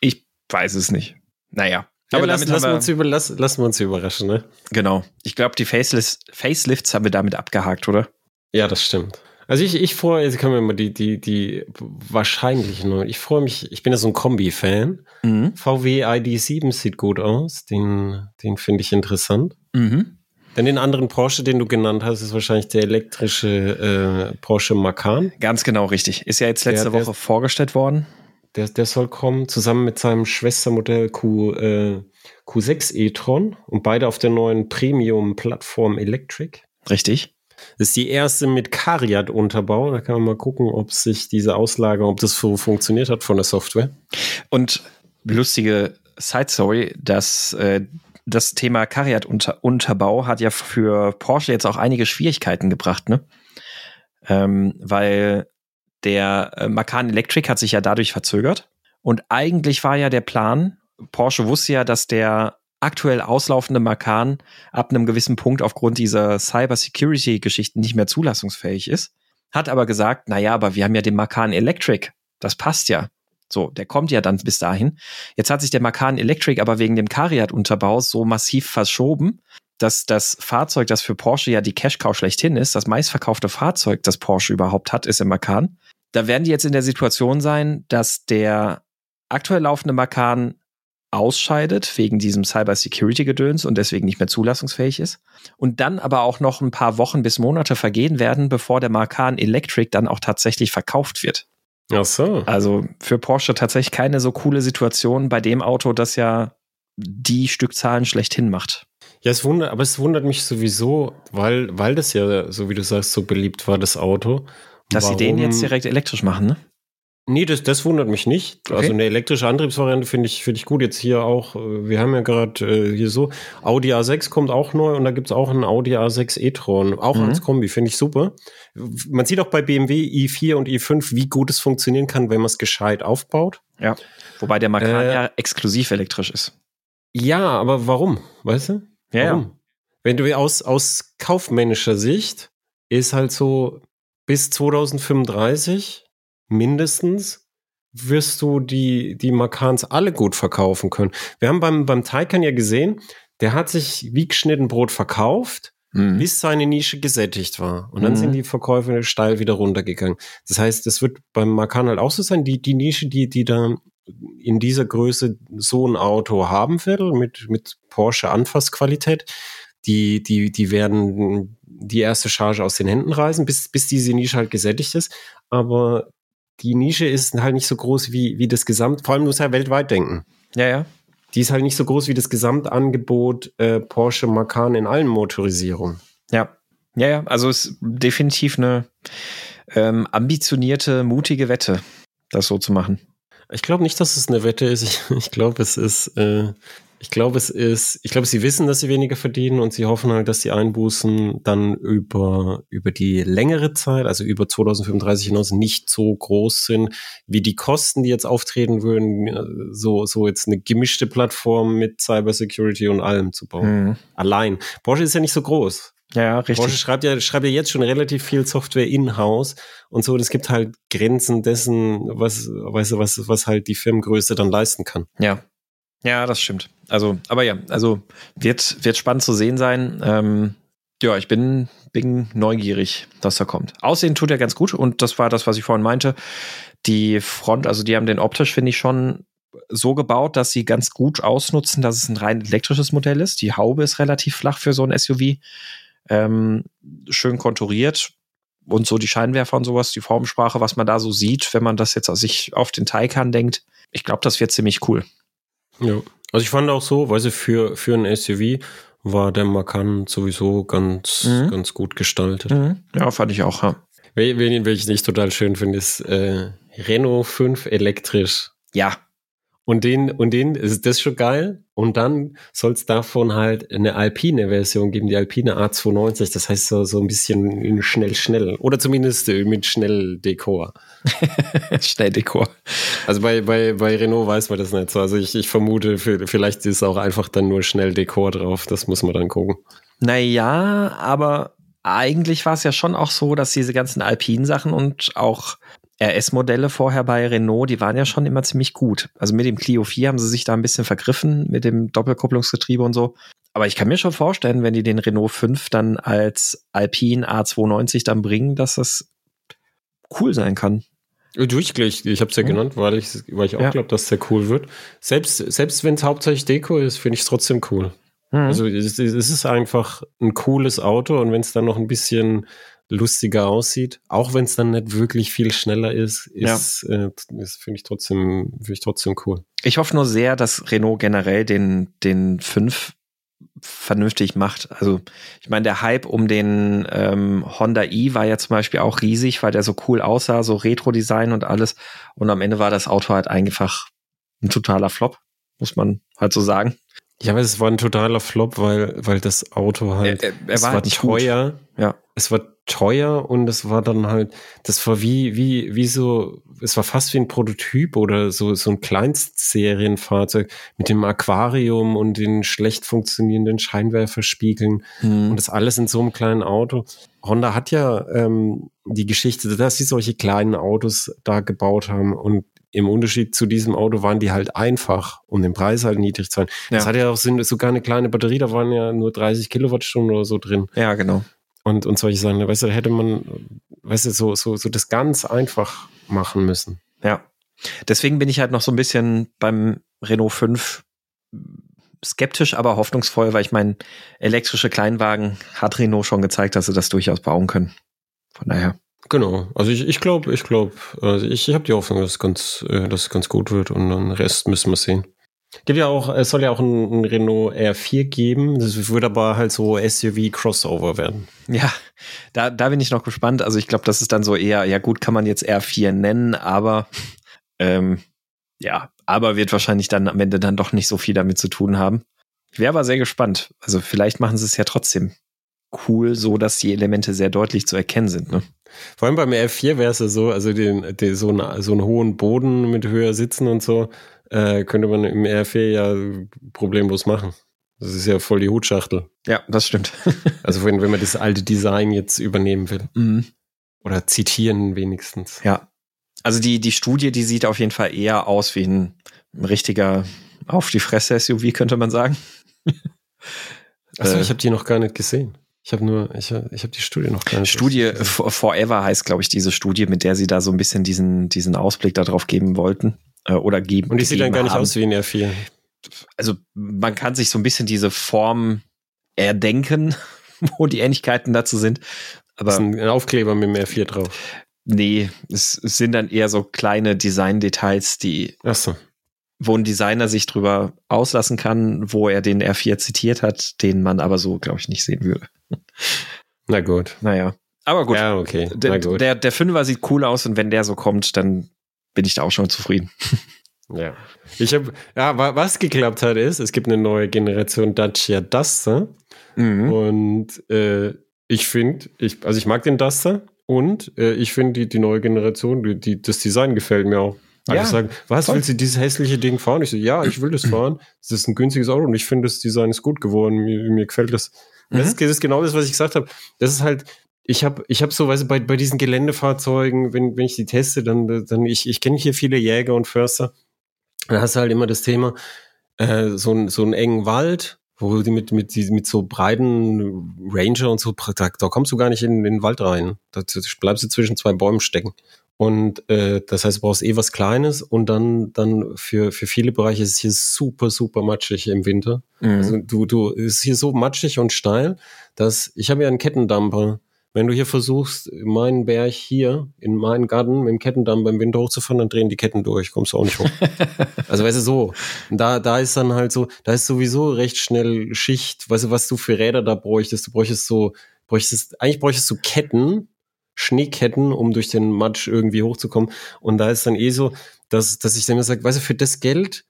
ich weiß es nicht. Naja. Ja, aber lassen, lassen, wir uns über, lassen, lassen wir uns überraschen, ne? Genau. Ich glaube, die Facelifts, Facelifts haben wir damit abgehakt, oder? Ja, das stimmt. Also ich, ich freue, jetzt können wir mal die, die, die wahrscheinlichen, ich freue mich, ich bin ja so ein Kombi-Fan. Mhm. VW ID7 sieht gut aus, den, den finde ich interessant. Mhm. Denn den anderen Porsche, den du genannt hast, ist wahrscheinlich der elektrische äh, Porsche Macan. Ganz genau richtig. Ist ja jetzt letzte der, Woche der, vorgestellt worden. Der, der soll kommen, zusammen mit seinem Schwestermodell Q, äh, Q6 e-tron und beide auf der neuen Premium-Plattform Electric. Richtig. Das ist die erste mit Cariat-Unterbau. Da kann man mal gucken, ob sich diese Auslage, ob das so funktioniert hat von der Software. Und lustige Side Story, dass äh, das Thema Cariat-Unterbau hat ja für Porsche jetzt auch einige Schwierigkeiten gebracht, ne? Ähm, weil der äh, Macan Electric hat sich ja dadurch verzögert. Und eigentlich war ja der Plan, Porsche wusste ja, dass der aktuell auslaufende Macan ab einem gewissen Punkt aufgrund dieser Cyber-Security-Geschichten nicht mehr zulassungsfähig ist. Hat aber gesagt, naja, aber wir haben ja den Macan Electric. Das passt ja. So, der kommt ja dann bis dahin. Jetzt hat sich der Macan Electric aber wegen dem Cariat-Unterbaus so massiv verschoben, dass das Fahrzeug, das für Porsche ja die Cash-Cow schlechthin ist, das meistverkaufte Fahrzeug, das Porsche überhaupt hat, ist im Macan. Da werden die jetzt in der Situation sein, dass der aktuell laufende Macan ausscheidet wegen diesem Cyber-Security-Gedöns und deswegen nicht mehr zulassungsfähig ist. Und dann aber auch noch ein paar Wochen bis Monate vergehen werden, bevor der Macan Electric dann auch tatsächlich verkauft wird. Ach so. Also für Porsche tatsächlich keine so coole Situation bei dem Auto, das ja die Stückzahlen schlechthin macht. Ja, es wundert, aber es wundert mich sowieso, weil, weil das ja, so wie du sagst, so beliebt war, das Auto. Dass Warum? sie den jetzt direkt elektrisch machen, ne? Nee, das, das wundert mich nicht. Okay. Also eine elektrische Antriebsvariante finde ich, finde ich gut. Jetzt hier auch, äh, wir haben ja gerade äh, hier so, Audi A6 kommt auch neu und da gibt's auch einen Audi A6 e-tron, auch mhm. als Kombi, finde ich super. Man sieht auch bei BMW i4 und i5, wie gut es funktionieren kann, wenn man es gescheit aufbaut. Ja, wobei der Macan äh, ja exklusiv elektrisch ist. Ja, aber warum, weißt du? Ja, warum? Ja. Wenn du aus, aus kaufmännischer Sicht ist halt so bis 2035 mindestens wirst du die, die Makans alle gut verkaufen können. Wir haben beim, beim Taycan ja gesehen, der hat sich wie geschnitten Brot verkauft, mhm. bis seine Nische gesättigt war. Und dann mhm. sind die Verkäufe steil wieder runtergegangen. Das heißt, es wird beim Macan halt auch so sein, die, die Nische, die, die da in dieser Größe so ein Auto haben will, mit, mit Porsche Anfassqualität, die, die, die werden die erste Charge aus den Händen reißen, bis, bis diese Nische halt gesättigt ist. Aber die Nische ist halt nicht so groß wie, wie das Gesamt, vor allem muss ja weltweit denken. Ja, ja. Die ist halt nicht so groß wie das Gesamtangebot äh, Porsche Macan in allen Motorisierungen. Ja. Ja, ja, also ist definitiv eine ähm, ambitionierte, mutige Wette, das so zu machen. Ich glaube nicht, dass es eine Wette ist. Ich, ich glaube, es ist äh, ich glaube, es ist, ich glaube, sie wissen, dass sie weniger verdienen und sie hoffen halt, dass die Einbußen dann über, über die längere Zeit, also über 2035 hinaus, nicht so groß sind, wie die Kosten, die jetzt auftreten würden, so, so jetzt eine gemischte Plattform mit Cybersecurity und allem zu bauen. Mhm. Allein. Porsche ist ja nicht so groß. Ja, richtig. Porsche schreibt ja, schreibt ja jetzt schon relativ viel Software in-house und so. Und es gibt halt Grenzen dessen, was, weißt du, was, was halt die Firmengröße dann leisten kann. Ja, ja, das stimmt. Also, aber ja, also wird, wird spannend zu sehen sein. Ähm, ja, ich bin, bin neugierig, dass da kommt. Aussehen tut er ganz gut und das war das, was ich vorhin meinte. Die Front, also die haben den optisch, finde ich, schon so gebaut, dass sie ganz gut ausnutzen, dass es ein rein elektrisches Modell ist. Die Haube ist relativ flach für so ein SUV. Ähm, schön konturiert und so die Scheinwerfer und sowas, die Formsprache, was man da so sieht, wenn man das jetzt sich auf den Taycan denkt. Ich glaube, das wird ziemlich cool. Ja. Also ich fand auch so, weil sie für, für ein SUV war der Macan sowieso ganz, mhm. ganz gut gestaltet. Mhm. Ja, fand ich auch, ja. Wen, wen ich nicht total schön finde, ist äh, Renault 5 elektrisch. Ja. Und den, und den ist das schon geil. Und dann soll es davon halt eine alpine Version geben, die alpine A290. Das heißt so, so ein bisschen schnell, schnell. Oder zumindest äh, mit schnell Dekor. schnell Dekor. Also bei, bei, bei Renault weiß man das nicht so. Also ich, ich vermute, vielleicht ist auch einfach dann nur schnell Dekor drauf. Das muss man dann gucken. Naja, aber eigentlich war es ja schon auch so, dass diese ganzen alpinen Sachen und auch RS-Modelle vorher bei Renault, die waren ja schon immer ziemlich gut. Also mit dem Clio 4 haben sie sich da ein bisschen vergriffen mit dem Doppelkupplungsgetriebe und so. Aber ich kann mir schon vorstellen, wenn die den Renault 5 dann als Alpine A290 dann bringen, dass das cool sein kann. Durchgleich, ich habe es ja mhm. genannt, weil ich, weil ich auch ja. glaube, dass der cool wird. Selbst, selbst wenn es hauptsächlich Deko ist, finde ich es trotzdem cool. Mhm. Also es, es, ist einfach ein cooles Auto und wenn es dann noch ein bisschen lustiger aussieht, auch wenn es dann nicht wirklich viel schneller ist, ist, ja. äh, ist finde ich trotzdem, finde ich trotzdem cool. Ich hoffe nur sehr, dass Renault generell den, den 5 vernünftig macht. Also ich meine, der Hype um den ähm, Honda i war ja zum Beispiel auch riesig, weil der so cool aussah, so Retro-Design und alles. Und am Ende war das Auto halt einfach ein totaler Flop, muss man halt so sagen. Ja, aber es war ein totaler Flop, weil, weil das Auto halt, er, er, er war, halt nicht teuer. Gut. Ja. Es war teuer und es war dann halt, das war wie, wie, wie so, es war fast wie ein Prototyp oder so, so ein Kleinstserienfahrzeug mit dem Aquarium und den schlecht funktionierenden Scheinwerferspiegeln hm. und das alles in so einem kleinen Auto. Honda hat ja ähm, die Geschichte, dass sie solche kleinen Autos da gebaut haben und im Unterschied zu diesem Auto waren die halt einfach, um den Preis halt niedrig zu halten. Ja. Das hat ja auch Sinn, sogar eine kleine Batterie, da waren ja nur 30 Kilowattstunden oder so drin. Ja, genau. Und, und solche Sachen, weißt du, da hätte man, weißt du, so, so, so das ganz einfach machen müssen. Ja. Deswegen bin ich halt noch so ein bisschen beim Renault 5 skeptisch, aber hoffnungsvoll, weil ich meine, elektrische Kleinwagen hat Renault schon gezeigt, dass sie das durchaus bauen können. Von daher. Genau. Also ich, ich glaube, ich glaube, also ich, ich habe die Hoffnung, dass es ganz, äh, dass es ganz gut wird und den Rest müssen wir sehen. Gibt ja auch, es soll ja auch ein, ein Renault R4 geben. Das wird aber halt so SUV-Crossover werden. Ja, da, da bin ich noch gespannt. Also ich glaube, das ist dann so eher, ja gut, kann man jetzt R4 nennen, aber ähm, ja, aber wird wahrscheinlich dann am Ende dann doch nicht so viel damit zu tun haben. Ich wäre aber sehr gespannt. Also vielleicht machen sie es ja trotzdem cool, so dass die Elemente sehr deutlich zu erkennen sind. Ne? Vor allem beim R4 wäre es ja so, also den, den, so, einen, so einen hohen Boden mit höher sitzen und so, äh, könnte man im R4 ja problemlos machen. Das ist ja voll die Hutschachtel. Ja, das stimmt. also wenn, wenn man das alte Design jetzt übernehmen will. Mhm. Oder zitieren wenigstens. Ja. Also die, die Studie, die sieht auf jeden Fall eher aus wie ein richtiger auf die Fresse SUV, könnte man sagen. Achso, äh, ich habe die noch gar nicht gesehen. Ich habe nur, ich, ich habe die Studie noch gar nicht. Studie Forever heißt, glaube ich, diese Studie, mit der sie da so ein bisschen diesen, diesen Ausblick darauf geben wollten äh, oder geben. Und die sieht dann gar nicht haben. aus wie ein R4. Also man kann sich so ein bisschen diese Form erdenken, wo die Ähnlichkeiten dazu sind. Aber ist ein Aufkleber mit dem R4 drauf. Nee, es, es sind dann eher so kleine Design-Details, die Ach so wo ein Designer sich drüber auslassen kann, wo er den R4 zitiert hat, den man aber so, glaube ich, nicht sehen würde. Na gut. Naja. Aber gut. Ja, okay. Na gut. Der, der Fünfer sieht cool aus und wenn der so kommt, dann bin ich da auch schon zufrieden. Ja. Ich habe, ja, was geklappt hat, ist, es gibt eine neue Generation Dacia Duster. Mhm. Und äh, ich finde, ich, also ich mag den Duster und äh, ich finde die, die neue Generation, die, die, das Design gefällt mir auch. Alle ja, sagen, was, voll. willst du dieses hässliche Ding fahren? Ich so, ja, ich will das fahren. Das ist ein günstiges Auto und ich finde, das Design ist gut geworden. Mir, mir gefällt das. Mhm. Das, ist, das, ist, genau das, was ich gesagt habe. Das ist halt, ich habe ich hab so, weißt du, bei, bei diesen Geländefahrzeugen, wenn, wenn ich die teste, dann, dann ich, ich kenne hier viele Jäger und Förster. Da hast du halt immer das Thema, äh, so, ein, so einen engen Wald, wo die mit, mit, mit so breiten Ranger und so, da, da kommst du gar nicht in, in den Wald rein. Da bleibst du zwischen zwei Bäumen stecken. Und äh, das heißt, du brauchst eh was Kleines und dann, dann für, für viele Bereiche ist es hier super, super matschig im Winter. Mhm. Also du, du, es ist hier so matschig und steil, dass ich habe ja einen Kettendamper. Wenn du hier versuchst, meinen Berg hier in meinen Garten mit dem Kettendamper im Winter hochzufahren, dann drehen die Ketten durch, kommst du auch nicht hoch. also weißt du so, da, da ist dann halt so, da ist sowieso recht schnell Schicht, weißt du, was du für Räder da bräuchtest, du bräuchtest so, bräuchtest, eigentlich bräuchtest du Ketten, Schneeketten, um durch den Matsch irgendwie hochzukommen. Und da ist dann eh so, dass, dass ich dann immer sage, weißt du, für das Geld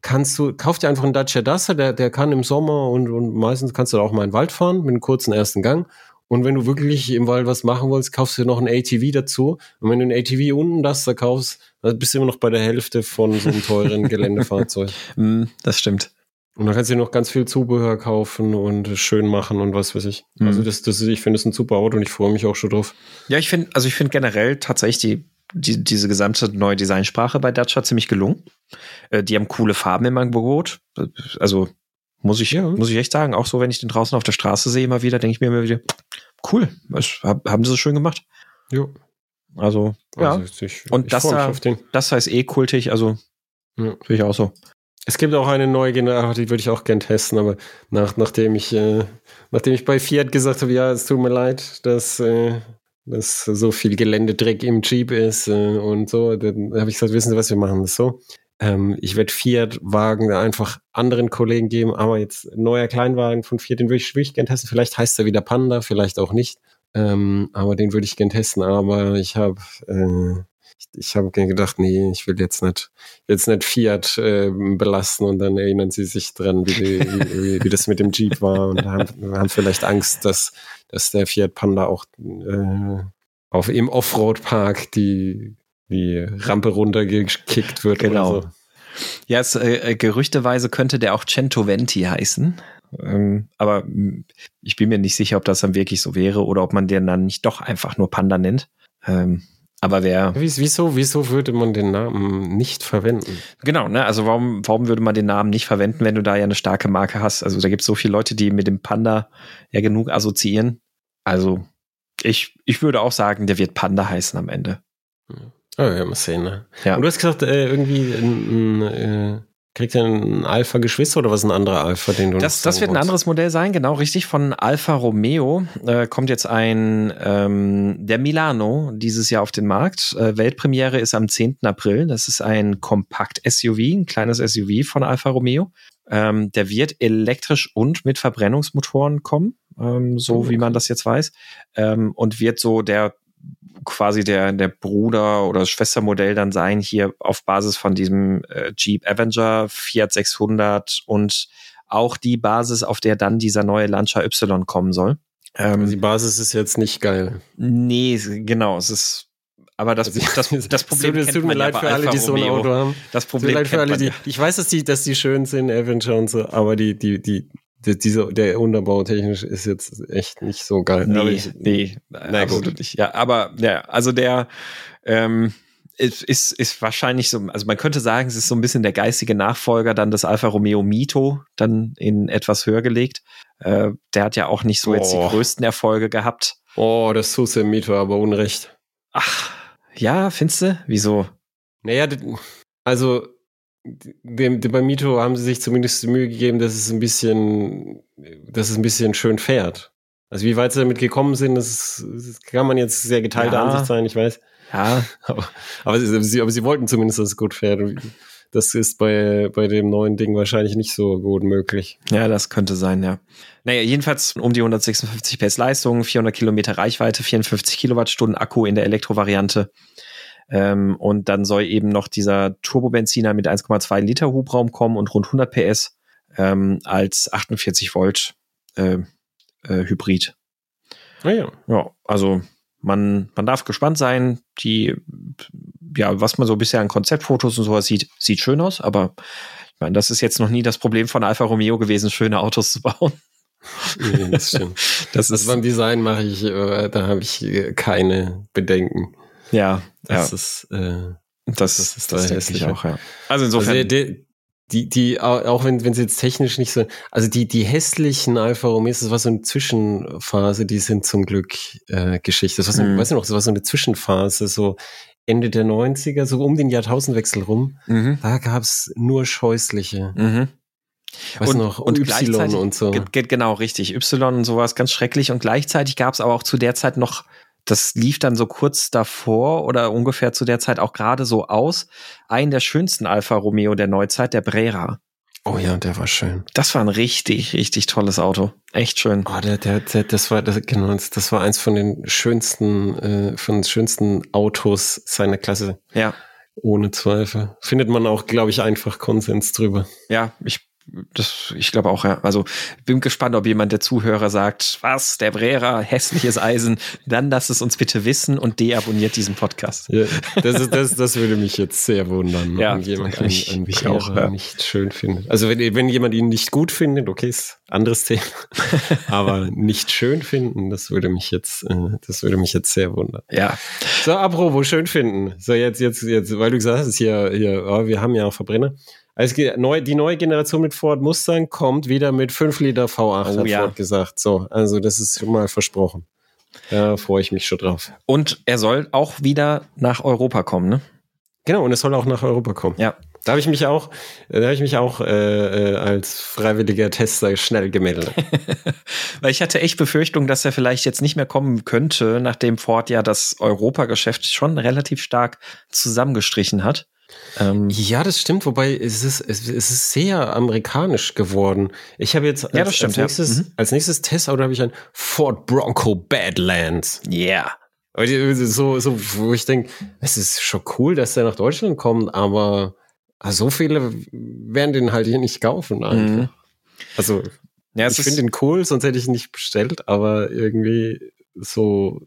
kannst du, kauf dir einfach einen Dacia Duster, der, der kann im Sommer und, und meistens kannst du da auch mal in den Wald fahren mit einem kurzen ersten Gang. Und wenn du wirklich im Wald was machen willst, kaufst du noch ein ATV dazu. Und wenn du ein ATV unten Duster kaufst, dann bist du immer noch bei der Hälfte von so einem teuren Geländefahrzeug. Mm, das stimmt. Und dann kannst du dir noch ganz viel Zubehör kaufen und schön machen und was weiß ich. Mhm. Also das, das, ich finde es ein super Auto und ich freue mich auch schon drauf. Ja, ich finde, also ich finde generell tatsächlich die, die, diese gesamte neue Designsprache bei Dacia ziemlich gelungen. Äh, die haben coole Farben im Angebot. Also muss ich, Ja. muss ich echt sagen, auch so, wenn ich den draußen auf der Straße sehe, immer wieder, denke ich mir immer wieder, cool, das hab, haben sie so schön gemacht. Ja. Also, ja, Also ich, Und ich das da- das heißt eh kultig, also Ja. finde ich auch so. Es gibt auch eine neue Generation, die würde ich auch gern testen, aber nach, nachdem ich, äh, nachdem ich bei Fiat gesagt habe, ja, es tut mir leid, dass, äh, dass so viel Geländedreck im Jeep ist äh, und so, dann habe ich gesagt, wissen Sie was, wir machen das so. Ähm, ich werde Fiat-Wagen einfach anderen Kollegen geben, aber jetzt neuer Kleinwagen von Fiat, den würde ich wirklich gern testen. Vielleicht heißt er wieder Panda, vielleicht auch nicht. Ähm, aber den würde ich gern testen, aber ich habe äh, ich, ich habe gedacht, nee, ich will jetzt nicht jetzt nicht Fiat äh, belasten und dann erinnern sie sich dran, wie, die, wie, wie das mit dem Jeep war und haben, haben vielleicht Angst, dass, dass der Fiat Panda auch äh, auf im Offroad-Park die, die Rampe runtergekickt wird. Genau. Oder so. Ja, es, äh, gerüchteweise könnte der auch Centoventi heißen. Ähm, aber ich bin mir nicht sicher, ob das dann wirklich so wäre oder ob man den dann nicht doch einfach nur Panda nennt. Ähm, aber wer, Wie- Wieso, wieso würde man den Namen nicht verwenden? genau, ne, also warum, warum würde man den Namen nicht verwenden, wenn du da ja eine starke Marke hast? Also da gibt es so viele Leute, die mit dem Panda ja genug assoziieren. Also ich, ich würde auch sagen, der wird Panda heißen am Ende. Oh, ja, mal sehen. Ne? Ja. Und du hast gesagt, äh, irgendwie ein, ein, äh, kriegt er ein Alpha-Geschwister oder was ein anderer Alpha, den du Das, das wird ein anderes Modell sein, genau richtig. Von Alfa Romeo äh, kommt jetzt ein ähm, der Milano dieses Jahr auf den Markt. Äh, Weltpremiere ist am 10. April. Das ist ein Kompakt-SUV, ein kleines SUV von Alfa Romeo. Ähm, der wird elektrisch und mit Verbrennungsmotoren kommen, ähm, so Oh, wie man das jetzt weiß. Ähm, und wird so der quasi der, der Bruder oder Schwestermodell dann sein, hier auf Basis von diesem äh, Jeep Avenger, Fiat 600 und auch die Basis, auf der dann dieser neue Lancia Y kommen soll. Ähm, Also die Basis ist jetzt nicht geil. nee, genau, es ist, aber das, Also, das, das Problem es tut mir ja leid für alle, die so ein. Auto haben. Das Tut mir Problem leid für alle, die. ja. Ich weiß, dass die, dass die schön sind, Avenger und so, aber die, die, die, die diese, der Unterbau technisch ist jetzt echt nicht so geil. aber Nee, ich, nee, Na absolut gut. nicht. Ja, aber ja, also der ähm, ist, ist, ist wahrscheinlich so, also man könnte sagen, es ist so ein bisschen der geistige Nachfolger dann des Alfa Romeo Mito, dann in etwas höher gelegt. Äh, der hat ja auch nicht so jetzt die Oh. größten Erfolge gehabt. Oh, das Suse Mito, aber unrecht. Ach, ja, findest du? Wieso? Naja, also dem, dem, bei Mito haben sie sich zumindest die Mühe gegeben, dass es ein bisschen, dass es ein bisschen schön fährt. Also wie weit sie damit gekommen sind, das, das kann man jetzt sehr geteilter Ja. Ansicht sein, ich weiß. Ja, Aber, aber, sie, aber sie wollten zumindest, dass es gut fährt. Das ist bei, bei dem neuen Ding wahrscheinlich nicht so gut möglich. Ja, das könnte sein, ja. Naja, jedenfalls um die 156 PS Leistung, 400 Kilometer Reichweite, 54 Kilowattstunden Akku in der Elektrovariante. Ähm, und dann soll eben noch dieser Turbobenziner mit 1,2 Liter Hubraum kommen und rund 100 PS ähm, als 48 Volt äh, äh, Hybrid. Naja. Ja, also man, man darf gespannt sein. Die, ja, was man so bisher an Konzeptfotos und sowas sieht, sieht schön aus, aber ich meine, das ist jetzt noch nie das Problem von Alfa Romeo gewesen, schöne Autos zu bauen. Nee, das stimmt. Das Also beim Design mache ich, äh, da habe ich äh, keine Bedenken. Ja, Das ja, ist, äh, das, das ist das hässlich. auch, ja. Also insofern, Also die, die, au- auch wenn, wenn sie jetzt technisch nicht so, also die, die hässlichen Alfa Romeos, das war so eine Zwischenphase, die sind zum Glück äh, Geschichte. Das war so, Mhm. weißt du noch, das war so eine Zwischenphase, so Ende der 90er, so um den Jahrtausendwechsel rum. mhm, Da gab's nur scheußliche. mhm. Weißt Und- noch, und Y gleichzeitig- und so. Ge- ge- Genau, richtig. Y und sowas ganz schrecklich. Und gleichzeitig gab es aber auch zu der Zeit noch, das lief dann so kurz davor oder ungefähr zu der Zeit auch gerade so aus, einen der schönsten Alfa Romeo der Neuzeit, der Brera. Oh ja, der war schön. Das war ein richtig, richtig tolles Auto. Echt schön. Oh, der, der, der, das war, das, genau, das, war eins von den schönsten, äh, von den schönsten Autos seiner Klasse. Ja. Ohne Zweifel. Findet man auch, glaube ich, einfach Konsens drüber. Ja, ich das, ich glaube auch, ja. Also bin gespannt, ob jemand der Zuhörer sagt, was, der Brera, hässliches Eisen, dann lasst es uns bitte wissen und deabonniert diesen Podcast. Ja, das, ist, das, das würde mich jetzt sehr wundern, ja, wenn jemand einen, mich, einen mich Brera auch, ja. nicht schön findet. Also wenn, wenn jemand ihn nicht gut findet, okay, ist anderes Thema. Aber nicht schön finden, das würde mich jetzt, äh, das würde mich jetzt sehr wundern. Ja. So, apropos schön finden. So, jetzt, jetzt, jetzt, weil du gesagt hast, hier, hier, oh, wir haben ja auch Verbrenner. Also die neue Generation mit Ford Mustang kommt wieder mit 5 Liter V8, Oh, hat ja. Ford gesagt. So, also das ist schon mal versprochen. Da freue ich mich schon drauf. Und er soll auch wieder nach Europa kommen, ne? Genau, und es soll auch nach Europa kommen. Ja. Da habe ich mich auch, da habe ich mich auch äh, äh, als freiwilliger Tester schnell gemeldet. Weil ich hatte echt Befürchtung, dass er vielleicht jetzt nicht mehr kommen könnte, nachdem Ford ja das Europageschäft schon relativ stark zusammengestrichen hat. Ähm, ja, das stimmt, wobei es ist, es, ist sehr amerikanisch geworden. Ich habe jetzt als, Ja, stimmt, ja. als, nächstes, Mhm. als nächstes Testauto habe ich ein Ford Bronco Badlands. yeah. So, so, wo ich denke, es ist schon cool, dass der nach Deutschland kommt, aber so viele werden den halt hier nicht kaufen. Einfach. Mhm. Also Ja, ich finde ihn cool, sonst hätte ich ihn nicht bestellt, aber irgendwie so,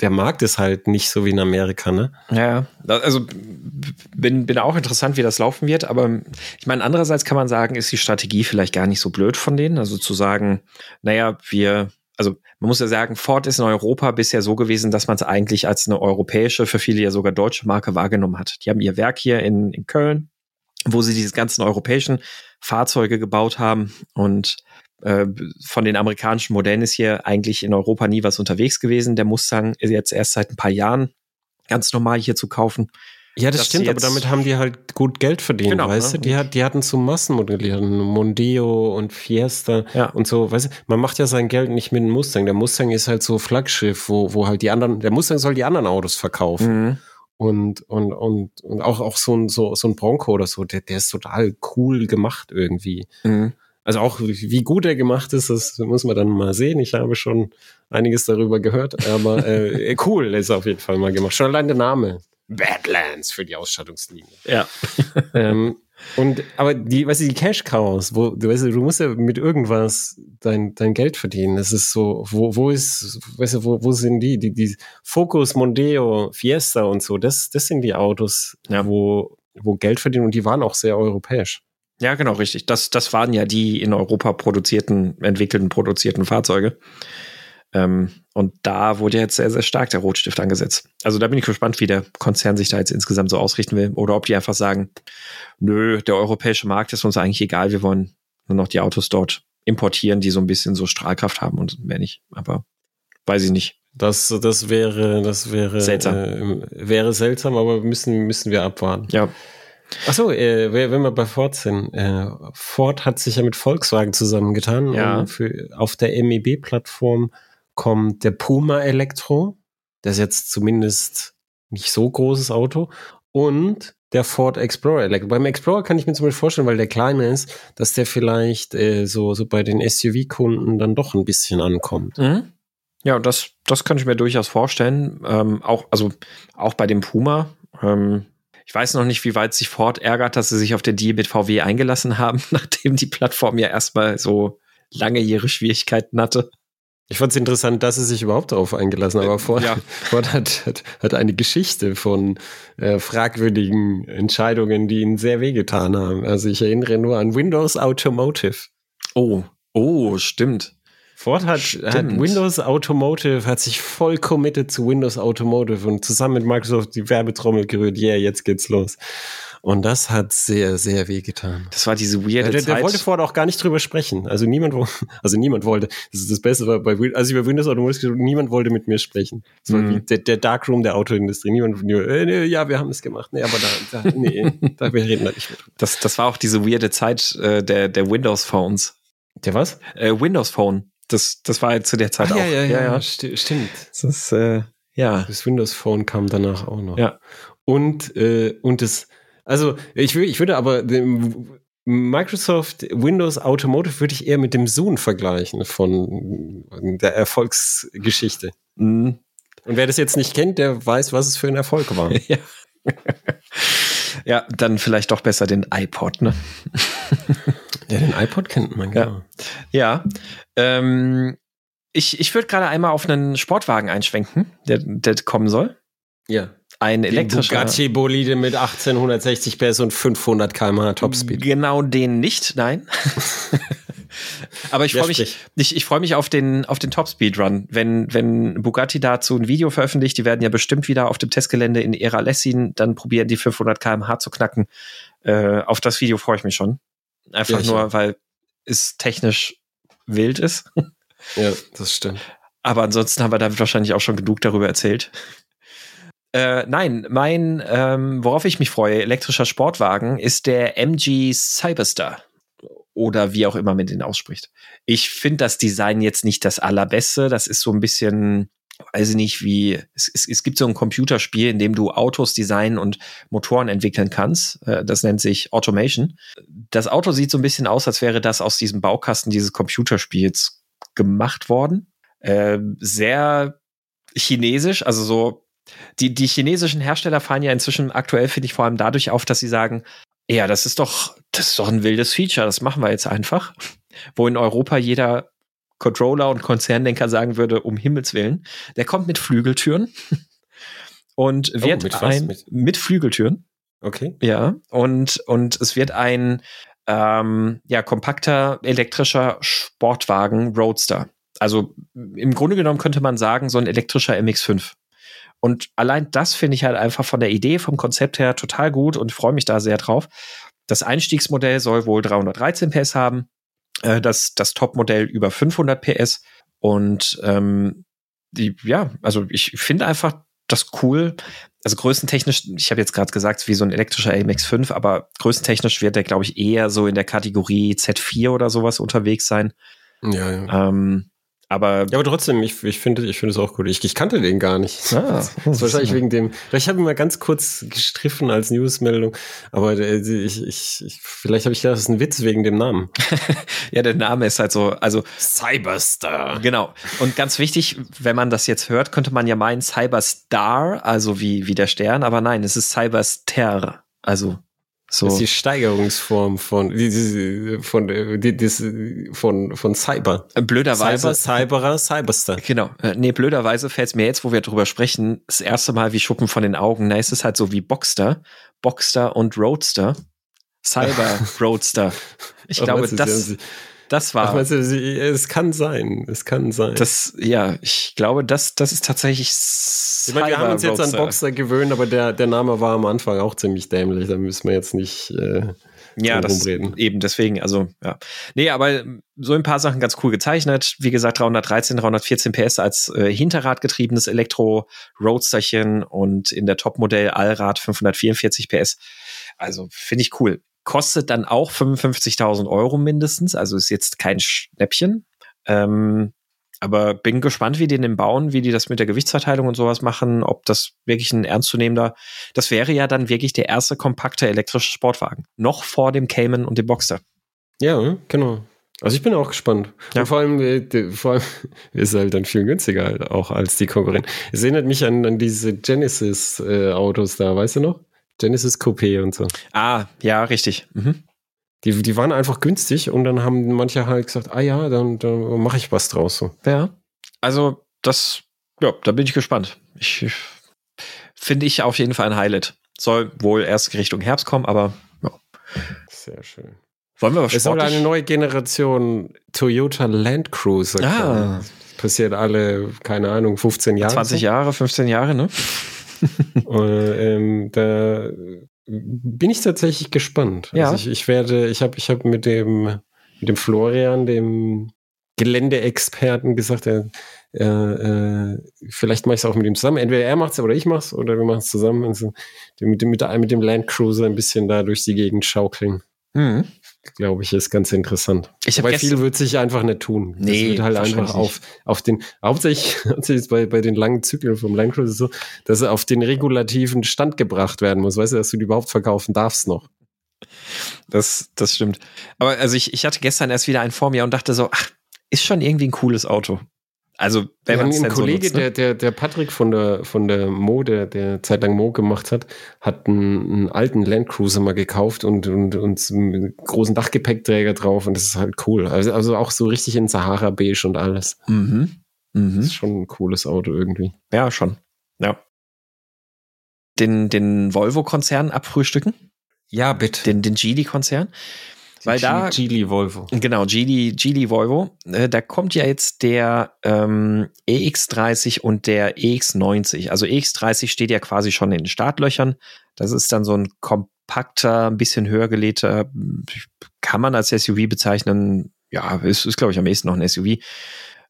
der Markt ist halt nicht so wie in Amerika, ne? Ja, also bin, bin auch interessant, wie das laufen wird, aber ich meine, andererseits kann man sagen, ist die Strategie vielleicht gar nicht so blöd von denen. Also zu sagen, naja, wir, also man muss ja sagen, Ford ist in Europa bisher so gewesen, dass man es eigentlich als eine europäische, für viele ja sogar deutsche Marke wahrgenommen hat. Die haben ihr Werk hier in, in Köln, wo sie diese ganzen europäischen Fahrzeuge gebaut haben und äh, von den amerikanischen Modellen ist hier eigentlich in Europa nie was unterwegs gewesen. Der Mustang ist jetzt erst seit ein paar Jahren ganz normal hier zu kaufen. Ja, das stimmt, aber damit haben die halt gut Geld verdient, Genau, weißt ne? du? Die, hat, die hatten so Massenmodellieren, Mondeo und Fiesta Ja. und so, weißt du, man macht ja sein Geld nicht mit dem Mustang. Der Mustang ist halt so Flaggschiff, wo, wo halt die anderen, der Mustang soll die anderen Autos verkaufen. Mhm. Und, und, und, und auch, auch so ein, so, so ein Bronco oder so, der, der ist total cool gemacht irgendwie. Mhm. Also auch wie gut er gemacht ist, das muss man dann mal sehen. Ich habe schon einiges darüber gehört, aber äh, cool ist auf jeden Fall mal gemacht. Schon allein der Name. Badlands für die Ausstattungslinie. Ja. ähm, und aber die, weißt du, die Cash Cows, wo du weißt du, du musst ja mit irgendwas dein, dein Geld verdienen. Das ist so, wo, wo ist, weißt du, wo, wo sind die? Die, die Focus, Mondeo, Fiesta und so, das, das sind die Autos, Ja. wo, wo Geld verdienen und die waren auch sehr europäisch. Ja, genau, richtig. Das, das waren ja die in Europa produzierten, entwickelten, produzierten Fahrzeuge. Ähm, und da wurde jetzt sehr, sehr stark der Rotstift angesetzt. Also da bin ich gespannt, wie der Konzern sich da jetzt insgesamt so ausrichten will. Oder ob die einfach sagen, nö, der europäische Markt ist uns eigentlich egal, wir wollen nur noch die Autos dort importieren, die so ein bisschen so Strahlkraft haben und mehr nicht. Aber weiß ich nicht. Das, das wäre, das wäre Seltsam. Äh, wäre seltsam, aber müssen, müssen wir abwarten. Ja. Achso, äh, wenn wir bei Ford sind, äh, Ford hat sich ja mit Volkswagen zusammengetan. Ja. Für, auf der MEB-Plattform kommt der Puma Elektro. Das ist jetzt zumindest nicht so großes Auto. Und der Ford Explorer Elektro. Beim Explorer kann ich mir zum Beispiel vorstellen, weil der kleiner ist, dass der vielleicht äh, so, so bei den SUV-Kunden dann doch ein bisschen ankommt. Mhm. Ja, das, das kann ich mir durchaus vorstellen. Ähm, auch, also auch bei dem Puma. Ähm, ich weiß noch nicht, wie weit sich Ford ärgert, dass sie sich auf den Deal mit VW eingelassen haben, nachdem die Plattform ja erstmal so lange ihre Schwierigkeiten hatte. Ich fand es interessant, dass sie sich überhaupt darauf eingelassen haben. Aber Ford, Ja. Ford hat, hat, hat eine Geschichte von äh, fragwürdigen Entscheidungen, die ihnen sehr wehgetan haben. Also ich erinnere nur an Windows Automotive. Oh, oh, stimmt. Ford hat, hat Windows Automotive, hat sich voll committed zu Windows Automotive und zusammen mit Microsoft die Werbetrommel gerührt. Yeah, jetzt geht's los. Und das hat sehr, sehr wehgetan. Das war diese Ja, weirde der, der Zeit. wollte Ford auch gar nicht drüber sprechen. Also niemand, also niemand wollte. Das ist das Beste war bei als ich bei Windows Automotive niemand wollte mit mir sprechen. Das war Mhm. wie der, der Darkroom der Autoindustrie. Niemand, äh, nee, ja, wir haben es gemacht. Nee, aber da, da nee, da wir reden da nicht mehr drüber. das, das war auch diese weirde Zeit äh, der, der Windows Phones. Der was? Äh, Windows Phone. Das, das war zu der Zeit auch. sti- stimmt. Das ist, äh, ja. Das Windows Phone kam danach auch noch. Ja. Und, äh, und das, also ich, ich würde aber dem Microsoft Windows Automotive würde ich eher mit dem Zoom vergleichen von der Erfolgsgeschichte. Mhm. Und wer das jetzt nicht kennt, der weiß, was es für ein Erfolg war. Ja. Ja, dann vielleicht doch besser den iPod, ne? ja, den iPod kennt man, genau. Ja. ja ähm, ich ich würde gerade einmal auf einen Sportwagen einschwenken, der, der kommen soll. Ja. Ein elektrischer. Bugatti Bolide mit 1860 PS und 500 km/h Topspeed. Genau den nicht, nein. Aber ich freue mich, ich, ich freue mich auf den, auf den Top-Speed-Run. Wenn, wenn Bugatti dazu ein Video veröffentlicht, die werden ja bestimmt wieder auf dem Testgelände in Era Lessin dann probieren, die 500 kmh zu knacken. Äh, auf das Video freue ich mich schon. Einfach ja, nur, weil es technisch wild ist. Ja, das stimmt. Aber ansonsten haben wir damit wahrscheinlich auch schon genug darüber erzählt. Äh, nein, mein, ähm, worauf ich mich freue, elektrischer Sportwagen, ist der MG Cyberstar oder wie auch immer man den ausspricht. Ich finde das Design jetzt nicht das allerbeste. Das ist so ein bisschen, weiß ich nicht, wie, es, es, es gibt so ein Computerspiel, in dem du Autos designen und Motoren entwickeln kannst. Äh, das nennt sich Automation. Das Auto sieht so ein bisschen aus, als wäre das aus diesem Baukasten dieses Computerspiels gemacht worden. Äh, sehr chinesisch, also so die, die chinesischen Hersteller fallen ja inzwischen aktuell, finde ich, vor allem dadurch auf, dass sie sagen, ja, das ist doch, das ist doch ein wildes Feature, das machen wir jetzt einfach. Wo in Europa jeder Controller und Konzerndenker sagen würde, um Himmels Willen, der kommt mit Flügeltüren und oh, wird mit ein mit? mit? Flügeltüren. Okay. Ja, und, und es wird ein ähm, ja, kompakter elektrischer Sportwagen Roadster. Also im Grunde genommen könnte man sagen, so ein elektrischer MX5. Und allein das finde ich halt einfach von der Idee, vom Konzept her total gut und freue mich da sehr drauf. Das Einstiegsmodell soll wohl 313 PS haben, äh, das, das Topmodell über 500 PS. Und ähm, die, ja, also ich finde einfach das cool. Also größentechnisch, ich habe jetzt gerade gesagt, wie so ein elektrischer AMX5, aber größentechnisch wird der, glaube ich, eher so in der Kategorie Z4 oder sowas unterwegs sein. Ja, ja. Ähm, aber, ja, aber trotzdem, ich, ich finde ich finde es auch gut. Ich, ich kannte den gar nicht. Ah, das ist wahrscheinlich wegen dem. Vielleicht habe ich mal ganz kurz gestriffen als Newsmeldung, aber äh, ich, ich, ich vielleicht habe ich gedacht, das ist ein Witz wegen dem Namen. ja, der Name ist halt so, also Cyberstar. Genau. Und ganz wichtig, wenn man das jetzt hört, könnte man ja meinen Cyberstar, also wie, wie der Stern, aber nein, es ist Cyberster. Also so. Das ist die Steigerungsform von, von, von, von Cyber. Blöderweise. Cyber, Cyberer, Cyberstar. Genau. Äh, nee, blöderweise fällt es mir jetzt, wo wir drüber sprechen, das erste Mal wie Schuppen von den Augen. Na, ist es halt so wie Boxster, Boxster und Roadster. Cyber Roadster. Ich glaube, das, das war. Ach, meinst du, es kann sein. Es kann sein. Das, ja, ich glaube, das, das ist tatsächlich. Ich meine, wir haben uns jetzt an Boxer gewöhnt, aber der, der Name war am Anfang auch ziemlich dämlich. Da müssen wir jetzt nicht. Äh, ja, das reden. eben deswegen, also ja. Nee, aber so ein paar Sachen ganz cool gezeichnet. Wie gesagt, 313, 314 PS als äh, Hinterradgetriebenes Elektro-Roadsterchen und in der Topmodell Allrad 544 PS. Also finde ich cool kostet dann auch 55.000 Euro mindestens, also ist jetzt kein Schnäppchen. Ähm, aber bin gespannt, wie die den bauen, wie die das mit der Gewichtsverteilung und sowas machen, ob das wirklich ein ernstzunehmender, das wäre ja dann wirklich der erste kompakte elektrische Sportwagen. Noch vor dem Cayman und dem Boxster. Ja, genau. Also ich bin auch gespannt. Ja. Und vor allem, äh, vor allem ist halt dann viel günstiger halt auch als die Konkurrenz. Es erinnert mich an, an diese Genesis-Autos äh, da, weißt du noch? Genesis Coupé und so. Ah, ja, richtig. Mhm. Die, die waren einfach günstig und dann haben manche halt gesagt, ah ja, dann, dann mache ich was draus. So. Ja, also das, ja, da bin ich gespannt. Ich, ich finde ich auf jeden Fall ein Highlight. Soll wohl erst Richtung Herbst kommen, aber ja. Sehr schön. Wollen wir was Es soll eine neue Generation Toyota Land Cruiser ah. Passiert alle, keine Ahnung, 15 Jahre. 20 Jahre, 15 Jahre, ne? ähm, da bin ich tatsächlich gespannt. Ja. Also ich, ich werde, ich habe ich hab mit dem, mit dem Florian, dem Geländeexperten gesagt, er, äh, äh, vielleicht mache ich es auch mit ihm zusammen. Entweder er macht es oder ich mache es oder wir machen es zusammen. Also mit, dem, mit, mit dem Landcruiser ein bisschen da durch die Gegend schaukeln. Mhm glaube ich, ist ganz interessant. Ich Weil viel wird sich einfach nicht tun. Nee, das wird halt einfach auf, auf den, hauptsächlich, hauptsächlich bei, bei den langen Zyklen vom Land Cruiser so, dass er auf den regulativen Stand gebracht werden muss. Weißt du, dass du die überhaupt verkaufen darfst noch. Das, das stimmt. Aber also ich, ich hatte gestern erst wieder einen vor mir und dachte so, ach, ist schon irgendwie ein cooles Auto. Also, wenn man ein Kollege, so nutzt, ne? der, der, der Patrick von der, von der Mode, der zeitlang Mo gemacht hat, hat einen, einen alten Landcruiser mal gekauft und, und, und einen großen Dachgepäckträger drauf und das ist halt cool. Also, also auch so richtig in Sahara-Beige und alles. Mhm. Das Mhm. ist schon ein cooles Auto irgendwie. Ja, schon. Ja. Den, den Volvo-Konzern abfrühstücken, Ja, bitte. den, den Geely-Konzern. Weil da, Geely Volvo. genau, Geely, Geely Volvo, äh, da kommt ja jetzt der ähm, EX30 und der EX90. Also EX30 steht ja quasi schon in den Startlöchern. Das ist dann so ein kompakter, ein bisschen höher gelegter, kann man als SUV bezeichnen. Ja, ist, ist glaube ich, am ehesten noch ein SUV.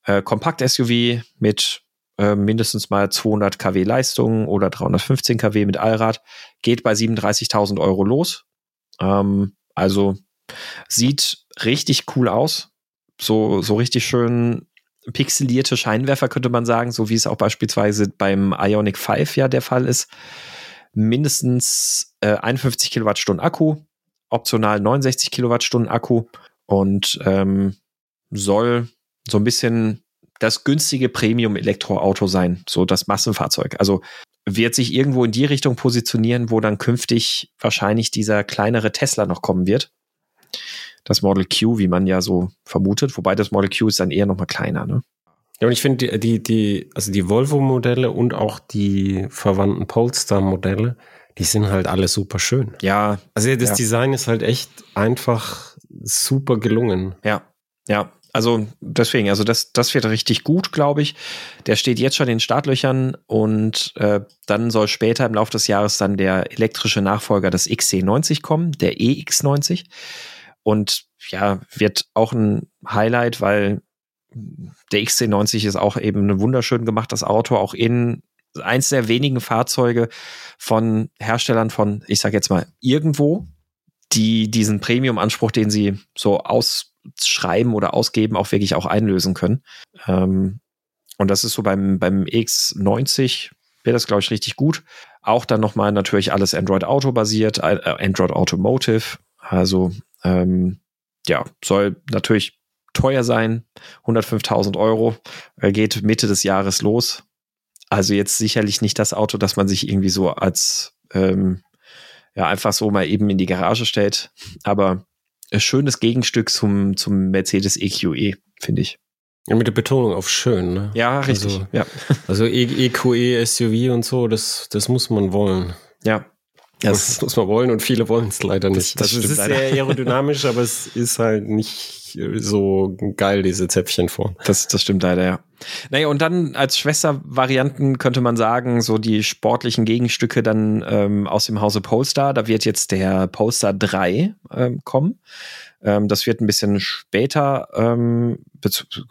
Äh, Kompakt-SUV mit äh, mindestens mal 200 kW Leistung oder 315 kW mit Allrad. Geht bei 37.000 Euro los. Ähm, also sieht richtig cool aus. So, so richtig schön pixelierte Scheinwerfer könnte man sagen, so wie es auch beispielsweise beim Ionic 5 ja der Fall ist. Mindestens äh, 51 Kilowattstunden Akku, optional 69 Kilowattstunden Akku und ähm, soll so ein bisschen das günstige Premium-Elektroauto sein, so das Massenfahrzeug. Also wird sich irgendwo in die Richtung positionieren, wo dann künftig wahrscheinlich dieser kleinere Tesla noch kommen wird. Das Model Q, wie man ja so vermutet, wobei das Model Q ist dann eher noch mal kleiner. Ne? Ja, und ich finde die, die, die, also die Volvo-Modelle und auch die verwandten Polestar-Modelle, die sind halt alle super schön. Ja, Also das Ja. Design ist halt echt einfach super gelungen. ja, ja. Also deswegen, also das, das wird richtig gut, glaube ich. Der steht jetzt schon in den Startlöchern und äh, dann soll später im Laufe des Jahres dann der elektrische Nachfolger des XC90 kommen, der EX90. Und ja, wird auch ein Highlight, weil der XC90 ist auch eben wunderschön gemachtes Auto, auch in eins der wenigen Fahrzeuge von Herstellern von, ich sag jetzt mal, irgendwo, die diesen Premium-Anspruch, den sie so ausschreiben oder ausgeben, auch wirklich auch einlösen können. Ähm, und das ist so beim, beim X90 wäre das, glaube ich, richtig gut. Auch dann nochmal natürlich alles Android Auto basiert, äh, Android Automotive. Also ähm, ja, soll natürlich teuer sein. 105.000 Euro. Er geht Mitte des Jahres los. Also jetzt sicherlich nicht das Auto, das man sich irgendwie so als ähm, ja einfach so mal eben in die Garage stellt. Aber ein schönes Gegenstück zum, zum Mercedes EQE, finde ich. Ja, mit der Betonung auf schön, ne? Ja, richtig. Also- ja. Also E- EQE, SUV und so, das, das muss man wollen. Ja. Das, Das, muss man wollen und viele wollen es leider Das- nicht. das also es stimmt ist leider. sehr aerodynamisch, aber es ist halt nicht so geil, diese Zäpfchenform. das, das stimmt leider, ja. Naja, und dann als Schwestervarianten könnte man sagen, so die sportlichen Gegenstücke dann ähm, aus dem Hause Polestar. Da wird jetzt der Polestar 3 ähm, kommen. Ähm, das wird ein bisschen später, ähm,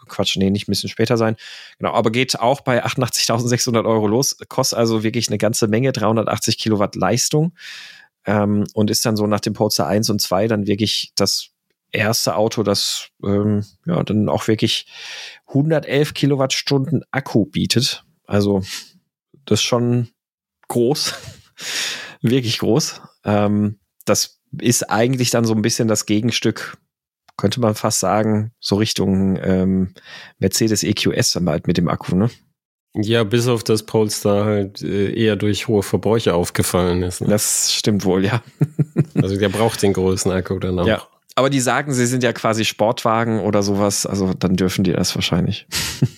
Quatsch, nee, nicht ein bisschen später sein. Genau, aber geht auch bei 88.600 Euro los. Kostet also wirklich eine ganze Menge, 380 Kilowatt Leistung. Ähm, und ist dann so nach dem Polestar 1 und 2 dann wirklich das erste Auto, das ähm, ja dann auch wirklich 111 Kilowattstunden Akku bietet. Also das ist schon groß, wirklich groß. Ähm, das ist eigentlich dann so ein bisschen das Gegenstück, könnte man fast sagen, so Richtung ähm, Mercedes EQS dann bald mit dem Akku, ne? Ja, bis auf das Polestar halt äh, eher durch hohe Verbräuche aufgefallen ist. Ne? Das stimmt wohl, ja. Also der braucht den großen Akku dann auch. Ja. Aber die sagen, sie sind ja quasi Sportwagen oder sowas, also dann dürfen die das wahrscheinlich.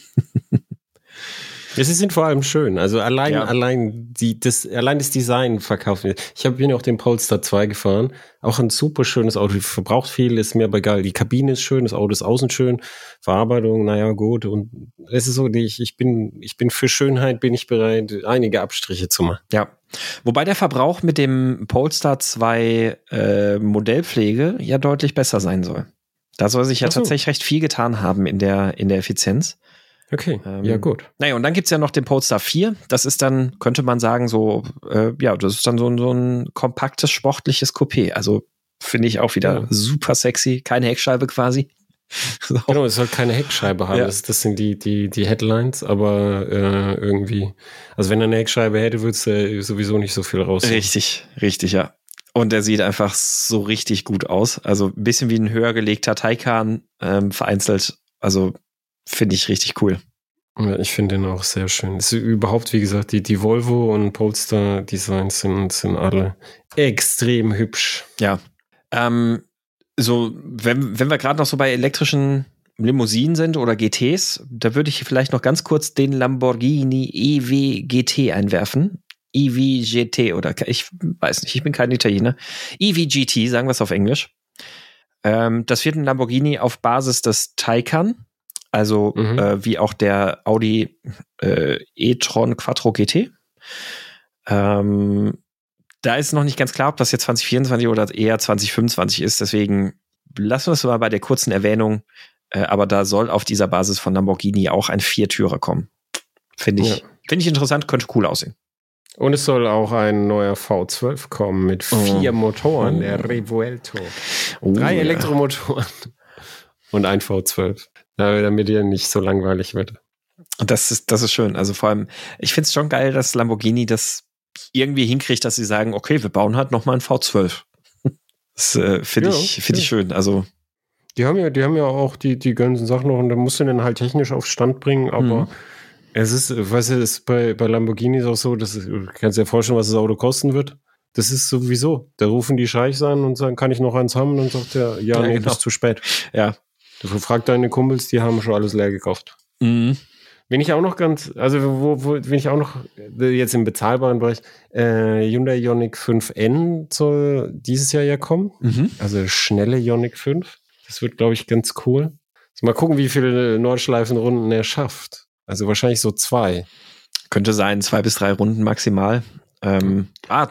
Sie sind vor allem schön. Also allein, Ja. allein die, das, allein das Design verkauft wird. Ich habe ja auch den Polestar 2 gefahren. Auch ein super schönes Auto. Verbraucht viel, ist mir aber egal. Die Kabine ist schön, das Auto ist außen schön. Verarbeitung, naja, gut. Und es ist so, ich, ich bin, ich bin für Schönheit bin ich bereit, einige Abstriche zu machen. Ja. Wobei der Verbrauch mit dem Polestar 2 äh, Modellpflege ja deutlich besser sein soll. Da soll sich ja so. tatsächlich recht viel getan haben in der, in der Effizienz. Okay, Ähm, ja gut. Naja, und dann gibt's ja noch den Polestar 4. Das ist dann, könnte man sagen, so, äh, ja, das ist dann so, ein- so ein kompaktes, sportliches Coupé. Also finde ich auch wieder Ja. super sexy. Keine Heckscheibe quasi. So. Genau, es soll keine Heckscheibe haben. Ja. Das, das sind die, die, die Headlines, aber äh, irgendwie, also wenn er eine Heckscheibe hätte, würdest du sowieso nicht so viel raus. Richtig, richtig, ja. Und der sieht einfach so richtig gut aus. Also ein bisschen wie ein höher gelegter Taycan ähm, vereinzelt. Also finde ich richtig cool. Ja, ich finde den auch sehr schön. Es ist überhaupt, wie gesagt, die, die Volvo und Polestar Designs sind, sind alle extrem hübsch. Ja. Ähm, so, wenn, wenn wir gerade noch so bei elektrischen Limousinen sind oder GTs, da würde ich vielleicht noch ganz kurz den Lamborghini EV GT einwerfen. EV GT oder ich weiß nicht, ich bin kein Italiener. EV GT, sagen wir es auf Englisch. Ähm, das wird ein Lamborghini auf Basis des Taycan, also mhm. äh, wie auch der Audi äh, e-tron Quattro GT. Ähm, da ist noch nicht ganz klar, ob das jetzt 2024 oder eher 2025 ist. Deswegen lassen wir es mal bei der kurzen Erwähnung. Äh, aber da soll auf dieser Basis von Lamborghini auch ein Viertürer kommen. Finde ich, ja. finde ich interessant, könnte cool aussehen. Und es soll auch ein neuer V12 kommen mit vier oh. Motoren, der oh. Revuelto. Oh, Drei ja. Elektromotoren und ein V12. Damit ihr nicht so langweilig wird. Das ist, das ist schön. Also vor allem, ich finde es schon geil, dass Lamborghini das irgendwie hinkriegt, dass sie sagen, okay, wir bauen halt nochmal ein V12. Das äh, finde ja, ich, finde ja. ich schön. Also. Die haben ja, die haben ja auch die, die ganzen Sachen noch und da musst du den halt technisch auf Stand bringen, aber mhm. es ist, weißt du, es ist bei, bei Lamborghini auch so, dass du kannst dir vorstellen, was das Auto kosten wird. Das ist sowieso. Da rufen die Scheichs an und sagen, kann ich noch eins haben? Und dann sagt er, ja, ja nee, genau. das ist zu spät. Ja. Du fragst deine Kumpels, die haben schon alles leer gekauft. Mhm. Wenn ich auch noch ganz, also wo, wo wenn ich auch noch äh, jetzt im bezahlbaren Bereich, äh, Hyundai Ioniq 5N soll dieses Jahr ja kommen. Mhm. Also schnelle Ioniq 5. Das wird, glaube ich, ganz cool. Also mal gucken, wie viele Nordschleifenrunden er schafft. Also wahrscheinlich so zwei. Könnte sein, zwei bis drei Runden maximal. Ähm, ah,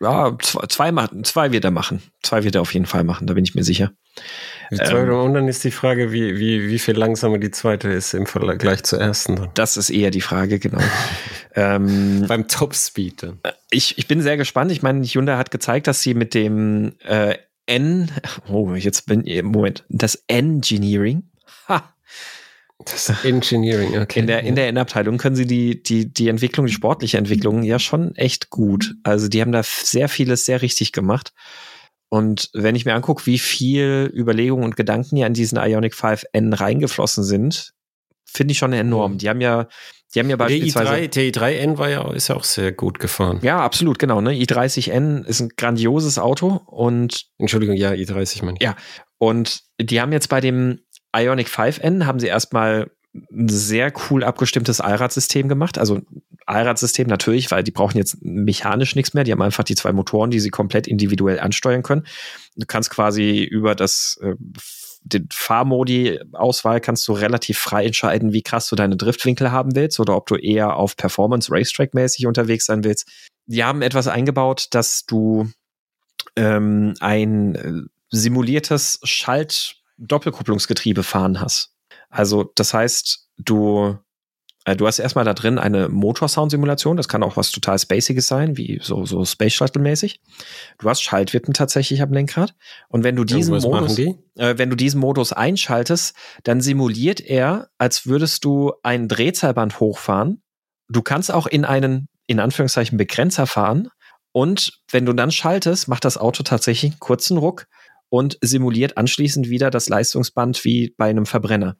ja, zwei, machen, zwei wird er machen. Zwei wird er auf jeden Fall machen, da bin ich mir sicher. Ähm, und dann ist die Frage, wie, wie, wie viel langsamer die zweite ist im Vergleich zur ersten. Das ist eher die Frage, genau. ähm, Beim Topspeed. Dann. Ich, ich bin sehr gespannt. Ich meine, Hyundai hat gezeigt, dass sie mit dem äh, N, oh, jetzt bin ich, Moment, das Engineering, ha, das Engineering, okay. In der, in der Innenabteilung können sie die, die, die Entwicklung, die sportliche Entwicklung ja schon echt gut. Also die haben da sehr vieles sehr richtig gemacht. Und wenn ich mir angucke, wie viel Überlegungen und Gedanken ja in diesen Ionic 5N reingeflossen sind, finde ich schon enorm. Die haben ja, die haben ja beispielsweise. Der i3, der i3N war ja, ist ja auch sehr gut gefahren. Ja, absolut, genau. Ne? i30N ist ein grandioses Auto und. Entschuldigung, ja, i30 meine ich. Ja. Und die haben jetzt bei dem Ionic 5N haben sie erstmal ein sehr cool abgestimmtes Allradsystem gemacht. Also Allradsystem natürlich, weil die brauchen jetzt mechanisch nichts mehr. Die haben einfach die zwei Motoren, die sie komplett individuell ansteuern können. Du kannst quasi über das äh, den Fahrmodi-Auswahl kannst du relativ frei entscheiden, wie krass du deine Driftwinkel haben willst oder ob du eher auf Performance Racetrack-mäßig unterwegs sein willst. Die haben etwas eingebaut, dass du ähm, ein äh, simuliertes Schalt-Doppelkupplungsgetriebe fahren hast. Also das heißt, du äh, Du hast erstmal da drin eine Motorsound-Simulation, das kann auch was total Spaciges sein, wie so, so Space Shuttle-mäßig. Du hast Schaltwippen tatsächlich am Lenkrad. Und wenn du diesen Modus, die? äh, wenn du diesen Modus einschaltest, dann simuliert er, als würdest du ein Drehzahlband hochfahren. Du kannst auch in einen, in Anführungszeichen, Begrenzer fahren. Und wenn du dann schaltest, macht das Auto tatsächlich einen kurzen Ruck und simuliert anschließend wieder das Leistungsband wie bei einem Verbrenner.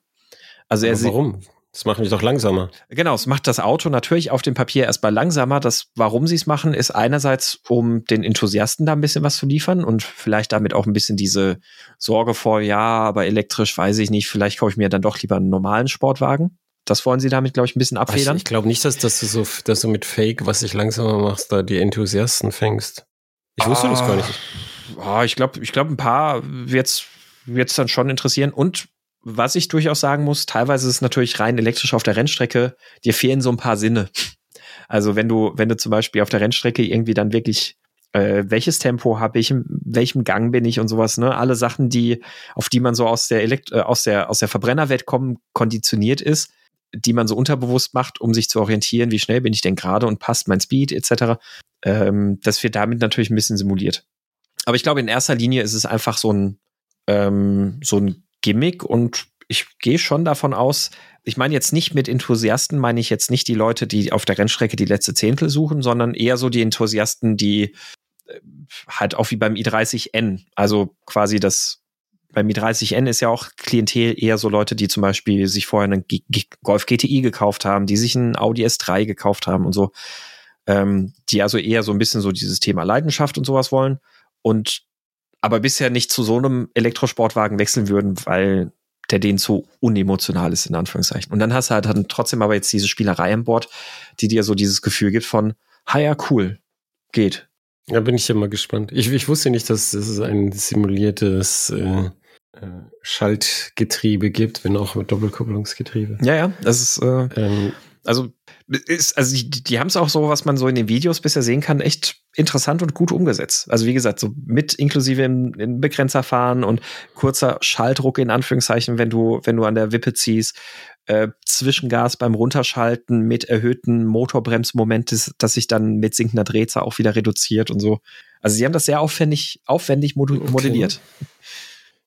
Also er warum? Das macht mich doch langsamer. Genau, es macht das Auto natürlich auf dem Papier erstmal langsamer. Das, warum sie es machen, ist einerseits, um den Enthusiasten da ein bisschen was zu liefern und vielleicht damit auch ein bisschen diese Sorge vor, ja, aber elektrisch weiß ich nicht, vielleicht kaufe ich mir dann doch lieber einen normalen Sportwagen. Das wollen sie damit, glaube ich, ein bisschen abfedern. Ich, ich glaube nicht, dass, dass, du so, dass du mit Fake, was dich langsamer machst, da die Enthusiasten fängst. Ich wusste ah, das gar nicht. Ah, ich glaube, ich glaube, ein paar wird's wird's dann schon interessieren. Und was ich durchaus sagen muss, teilweise ist es natürlich rein elektrisch auf der Rennstrecke, dir fehlen so ein paar Sinne. Also wenn du, wenn du zum Beispiel auf der Rennstrecke irgendwie dann wirklich äh, welches Tempo habe ich, in welchem Gang bin ich und sowas, ne? Alle Sachen, die, auf die man so aus der Elekt äh, aus der, aus der Verbrennerwelt kommen, konditioniert ist, die man so unterbewusst macht, um sich zu orientieren, wie schnell bin ich denn gerade und passt mein Speed, etc. Ähm, das wird damit natürlich ein bisschen simuliert. Aber ich glaube, in erster Linie ist es einfach so ein, ähm, so ein Gimmick und ich gehe schon davon aus, ich meine jetzt nicht mit Enthusiasten, meine ich jetzt nicht die Leute, die auf der Rennstrecke die letzte Zehntel suchen, sondern eher so die Enthusiasten, die äh, halt auch wie beim i30N, also quasi das beim i30N ist ja auch Klientel eher so Leute, die zum Beispiel sich vorher einen G G Golf GTI gekauft haben, die sich einen Audi S3 gekauft haben und so, ähm, die also eher so ein bisschen so dieses Thema Leidenschaft und sowas wollen und aber bisher nicht zu so einem Elektrosportwagen wechseln würden, weil der denen zu unemotional ist, in Anführungszeichen. Und dann hast du halt dann trotzdem aber jetzt diese Spielerei an Bord, die dir so dieses Gefühl gibt von, ha ja, cool, geht. Da bin ich ja mal gespannt. Ich, ich wusste nicht, dass es ein simuliertes äh, äh, Schaltgetriebe gibt, wenn auch mit Doppelkupplungsgetriebe. Ja, ja, das ist, äh, ähm, also, ist, also die, die haben es auch so, was man so in den Videos bisher sehen kann, echt interessant und gut umgesetzt. Also wie gesagt, so mit inklusive im, im Begrenzer fahren und kurzer Schalldruck in Anführungszeichen, wenn du, wenn du an der Wippe ziehst, äh, Zwischengas beim Runterschalten mit erhöhten Motorbremsmoment, das, das sich dann mit sinkender Drehzahl auch wieder reduziert und so. Also sie haben das sehr aufwendig, aufwendig modelliert.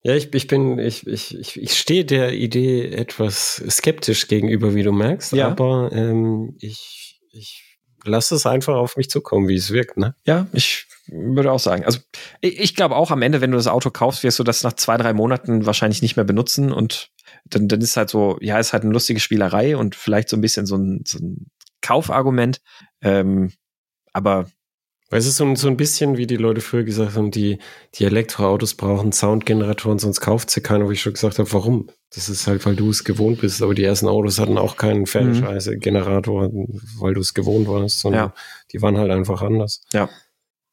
Ja, ich, ich bin, ich, ich, ich, ich stehe der Idee etwas skeptisch gegenüber, wie du merkst, ja. aber ähm, ich, ich lasse es einfach auf mich zukommen, wie es wirkt, ne? Ja, ich würde auch sagen. Also ich, ich glaube auch am Ende, wenn du das Auto kaufst, wirst du das nach zwei, drei Monaten wahrscheinlich nicht mehr benutzen und dann, dann ist halt so, ja, ist halt eine lustige Spielerei und vielleicht so ein bisschen so ein, so ein Kaufargument. Ähm, aber weil es ist so, so ein bisschen, wie die Leute früher gesagt haben, die, die Elektroautos brauchen Soundgeneratoren, sonst kauft sie keiner, wo ich schon gesagt habe, warum? Das ist halt, weil du es gewohnt bist. Aber die ersten Autos hatten auch keinen Fernscheiße-Generator, weil du es gewohnt warst, sondern ja. die waren halt einfach anders. Ja.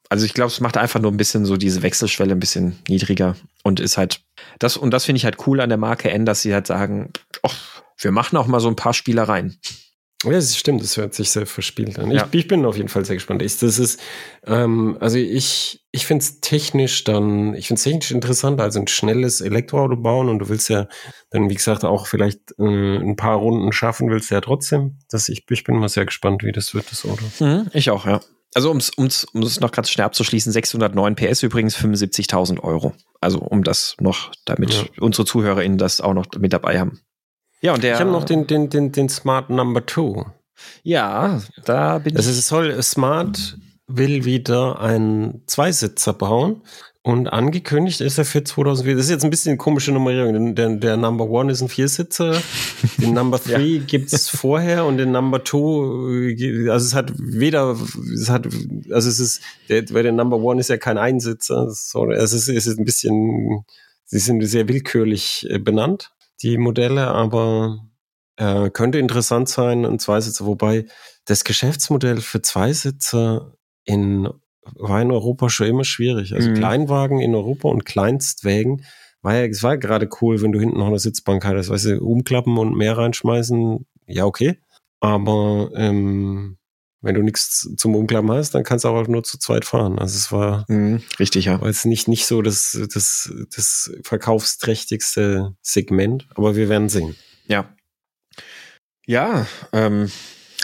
Also ich glaube, es macht einfach nur ein bisschen so diese Wechselschwelle ein bisschen niedriger und ist halt das und das finde ich halt cool an der Marke N, dass sie halt sagen, oh, wir machen auch mal so ein paar Spielereien. Ja, das stimmt, das hört sich sehr verspielt an. Ja. Ich, ich, bin auf jeden Fall sehr gespannt. Ich, das ist, ähm, also ich, ich finde es technisch dann, ich finde es technisch interessant, also ein schnelles Elektroauto bauen und du willst ja dann, wie gesagt, auch vielleicht äh, ein paar Runden schaffen, willst du ja trotzdem. Das, ich, ich bin mal sehr gespannt, wie das wird, das Auto. Mhm, ich auch, ja. Also um es um's, um's noch ganz schnell abzuschließen, 609 PS übrigens 75.000 Euro. Also um das noch, damit ja. unsere ZuhörerInnen das auch noch mit dabei haben. Ja, und der. Ich habe noch den, den, den, den Smart Number Two. Ja, da bin das ich. Es soll, Smart will wieder einen Zweisitzer bauen. Und angekündigt ist er für 2004. Das ist jetzt ein bisschen eine komische Nummerierung. Der, der Number One ist ein Viersitzer. den Number Three ja. gibt's vorher und den Number Two, also es hat weder, es hat, also es ist, der, weil der Number One ist ja kein Einsitzer. Sorry, es ist, es ist ein bisschen, sie sind sehr willkürlich äh, benannt die Modelle, aber äh, könnte interessant sein, ein Zweisitzer, wobei das Geschäftsmodell für Zweisitzer in, war in Europa schon immer schwierig. Also mhm. Kleinwagen in Europa und Kleinstwägen war ja, es war gerade cool, wenn du hinten noch eine Sitzbank hattest, weißt du, umklappen und mehr reinschmeißen, ja, okay. Aber ähm, wenn du nichts zum Umklappen hast, dann kannst du auch nur zu zweit fahren. Also es war mhm, richtig, ja. War jetzt nicht, nicht so das, das, das verkaufsträchtigste Segment, aber wir werden sehen. Ja. Ja, ähm,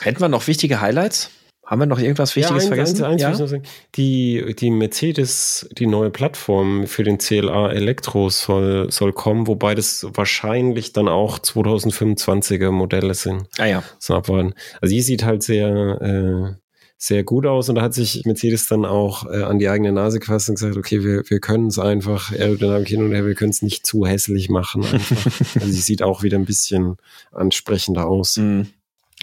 hätten wir noch wichtige Highlights? Haben wir noch irgendwas Wichtiges ja, eins, vergessen? Eins, eins ja? Die, die Mercedes, die neue Plattform für den CLA Elektro soll, soll kommen, wobei das wahrscheinlich dann auch 2025er Modelle sind. Ah ja. So abwarten. Also die sieht halt sehr, äh, sehr gut aus und da hat sich Mercedes dann auch äh, an die eigene Nase gefasst und gesagt, okay, wir, wir können es einfach Aerodynamik hin und her, wir können es nicht zu hässlich machen. also sie sieht auch wieder ein bisschen ansprechender aus. Mm.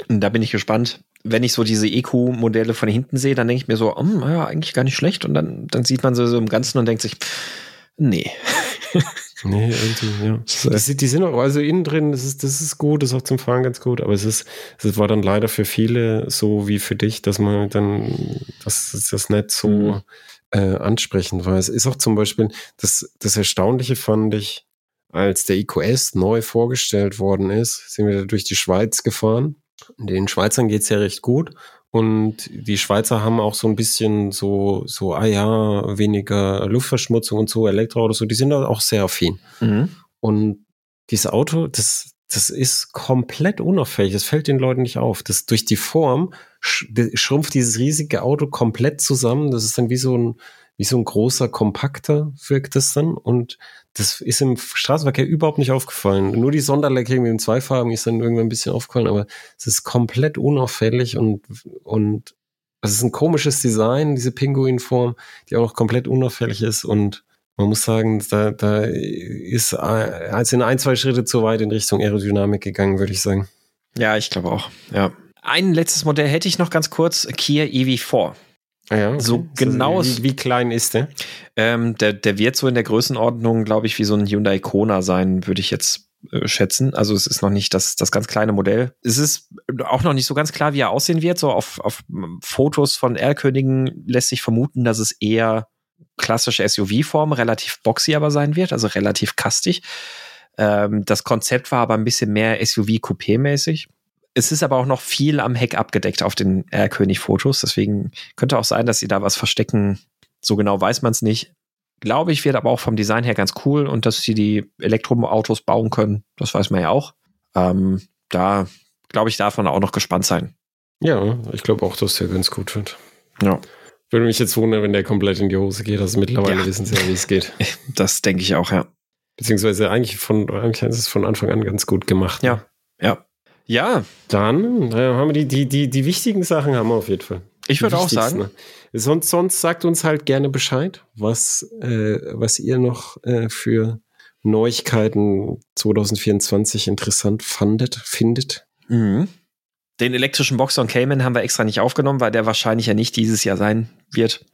Da bin ich gespannt wenn ich so diese EQ-Modelle von hinten sehe, dann denke ich mir so, oh, ja, eigentlich gar nicht schlecht. Und dann, dann sieht man sie so im Ganzen und denkt sich, nee. nee, irgendwie, ja. Das, die sind auch, also innen drin, das ist, das ist gut, das ist auch zum Fahren ganz gut, aber es ist, es war dann leider für viele so wie für dich, dass man dann, dass das nicht so mhm. äh, ansprechend war. Es ist auch zum Beispiel, das, das Erstaunliche fand ich, als der EQS neu vorgestellt worden ist, sind wir durch die Schweiz gefahren den Schweizern geht's ja recht gut. Und die Schweizer haben auch so ein bisschen so, so, ah ja, weniger Luftverschmutzung und so, Elektroautos, so, die sind auch sehr affin. Mhm. Und dieses Auto, das, das ist komplett unauffällig. Das fällt den Leuten nicht auf. Das durch die Form schrumpft dieses riesige Auto komplett zusammen. Das ist dann wie so ein, wie so ein großer Kompakter wirkt das dann. Und das ist im Straßenverkehr überhaupt nicht aufgefallen. Nur die Sonderlackierung in zwei Farben ist dann irgendwann ein bisschen aufgefallen, aber es ist komplett unauffällig und, und es ist ein komisches Design, diese Pinguinform, die auch noch komplett unauffällig ist und man muss sagen, da, da ist also in ein, zwei Schritte zu weit in Richtung Aerodynamik gegangen, würde ich sagen. Ja, ich glaube auch. Ja. Ein letztes Modell hätte ich noch ganz kurz, Kia EV4. Ah ja, okay. So genau. Wie, wie, klein ist der? Ähm, der? Der wird so in der Größenordnung, glaube ich, wie so ein Hyundai Kona sein, würde ich jetzt äh, schätzen. Also es ist noch nicht das, das ganz kleine Modell. Es ist auch noch nicht so ganz klar, wie er aussehen wird. So auf, auf Fotos von R-Königen lässt sich vermuten, dass es eher klassische SUV-Form, relativ boxy aber sein wird, also relativ kastig. Ähm, das Konzept war aber ein bisschen mehr SUV-Coupé-mäßig es ist aber auch noch viel am Heck abgedeckt auf den R-König-Fotos. Deswegen könnte auch sein, dass sie da was verstecken. So genau weiß man es nicht. Glaube ich, wird aber auch vom Design her ganz cool und dass sie die Elektroautos bauen können, das weiß man ja auch. Ähm, da glaube ich, darf man auch noch gespannt sein. Ja, ich glaube auch, dass der ganz gut wird. Ja. Würde mich jetzt wundern, wenn der komplett in die Hose geht. Also mittlerweile ja. wissen sie ja, wie es geht. Das denke ich auch, ja. Beziehungsweise eigentlich von, eigentlich ist es von Anfang an ganz gut gemacht. Ne? Ja, ja. Ja. Dann äh, haben wir die, die, die, die wichtigen Sachen haben wir auf jeden Fall. Ich würde auch sagen. Sonst, sonst sagt uns halt gerne Bescheid, was, äh, was ihr noch äh, für Neuigkeiten 2024 interessant fandet, findet. Mhm. Den elektrischen Boxer und Cayman haben wir extra nicht aufgenommen, weil der wahrscheinlich ja nicht dieses Jahr sein wird.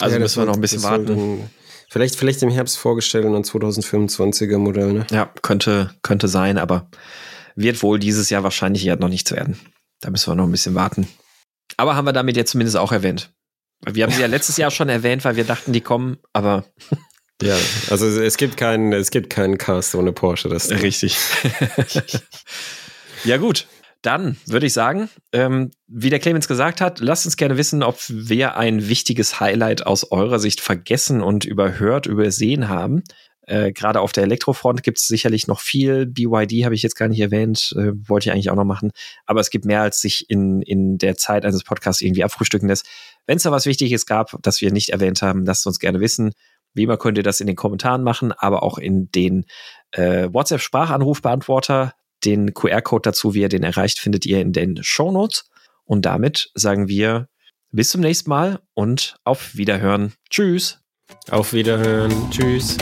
Also ja, müssen wir noch ein bisschen warten. Dann, vielleicht, vielleicht im Herbst vorgestellt und dann 2025er Modell, ne? Ja, könnte, könnte sein, aber wird wohl dieses Jahr wahrscheinlich ja noch nichts werden. Da müssen wir noch ein bisschen warten. Aber haben wir damit jetzt zumindest auch erwähnt. Wir haben sie ja letztes Jahr schon erwähnt, weil wir dachten, die kommen, aber. Ja, also es gibt keinen, es gibt keinen Cast ohne Porsche. Das Richtig. ja, gut. Dann würde ich sagen, ähm, wie der Clemens gesagt hat, lasst uns gerne wissen, ob wir ein wichtiges Highlight aus eurer Sicht vergessen und überhört, übersehen haben. Äh, Gerade auf der Elektrofront gibt es sicherlich noch viel. BYD habe ich jetzt gar nicht erwähnt, äh, wollte ich eigentlich auch noch machen. Aber es gibt mehr, als sich in, in der Zeit eines Podcasts irgendwie abfrühstücken lässt. Wenn es da was Wichtiges gab, das wir nicht erwähnt haben, lasst uns gerne wissen. Wie immer könnt ihr das in den Kommentaren machen, aber auch in den äh, WhatsApp-Sprachanrufbeantworter. Den QR-Code dazu, wie ihr den erreicht, findet ihr in den Show Notes. Und damit sagen wir bis zum nächsten Mal und auf Wiederhören. Tschüss. Auf Wiederhören. Tschüss.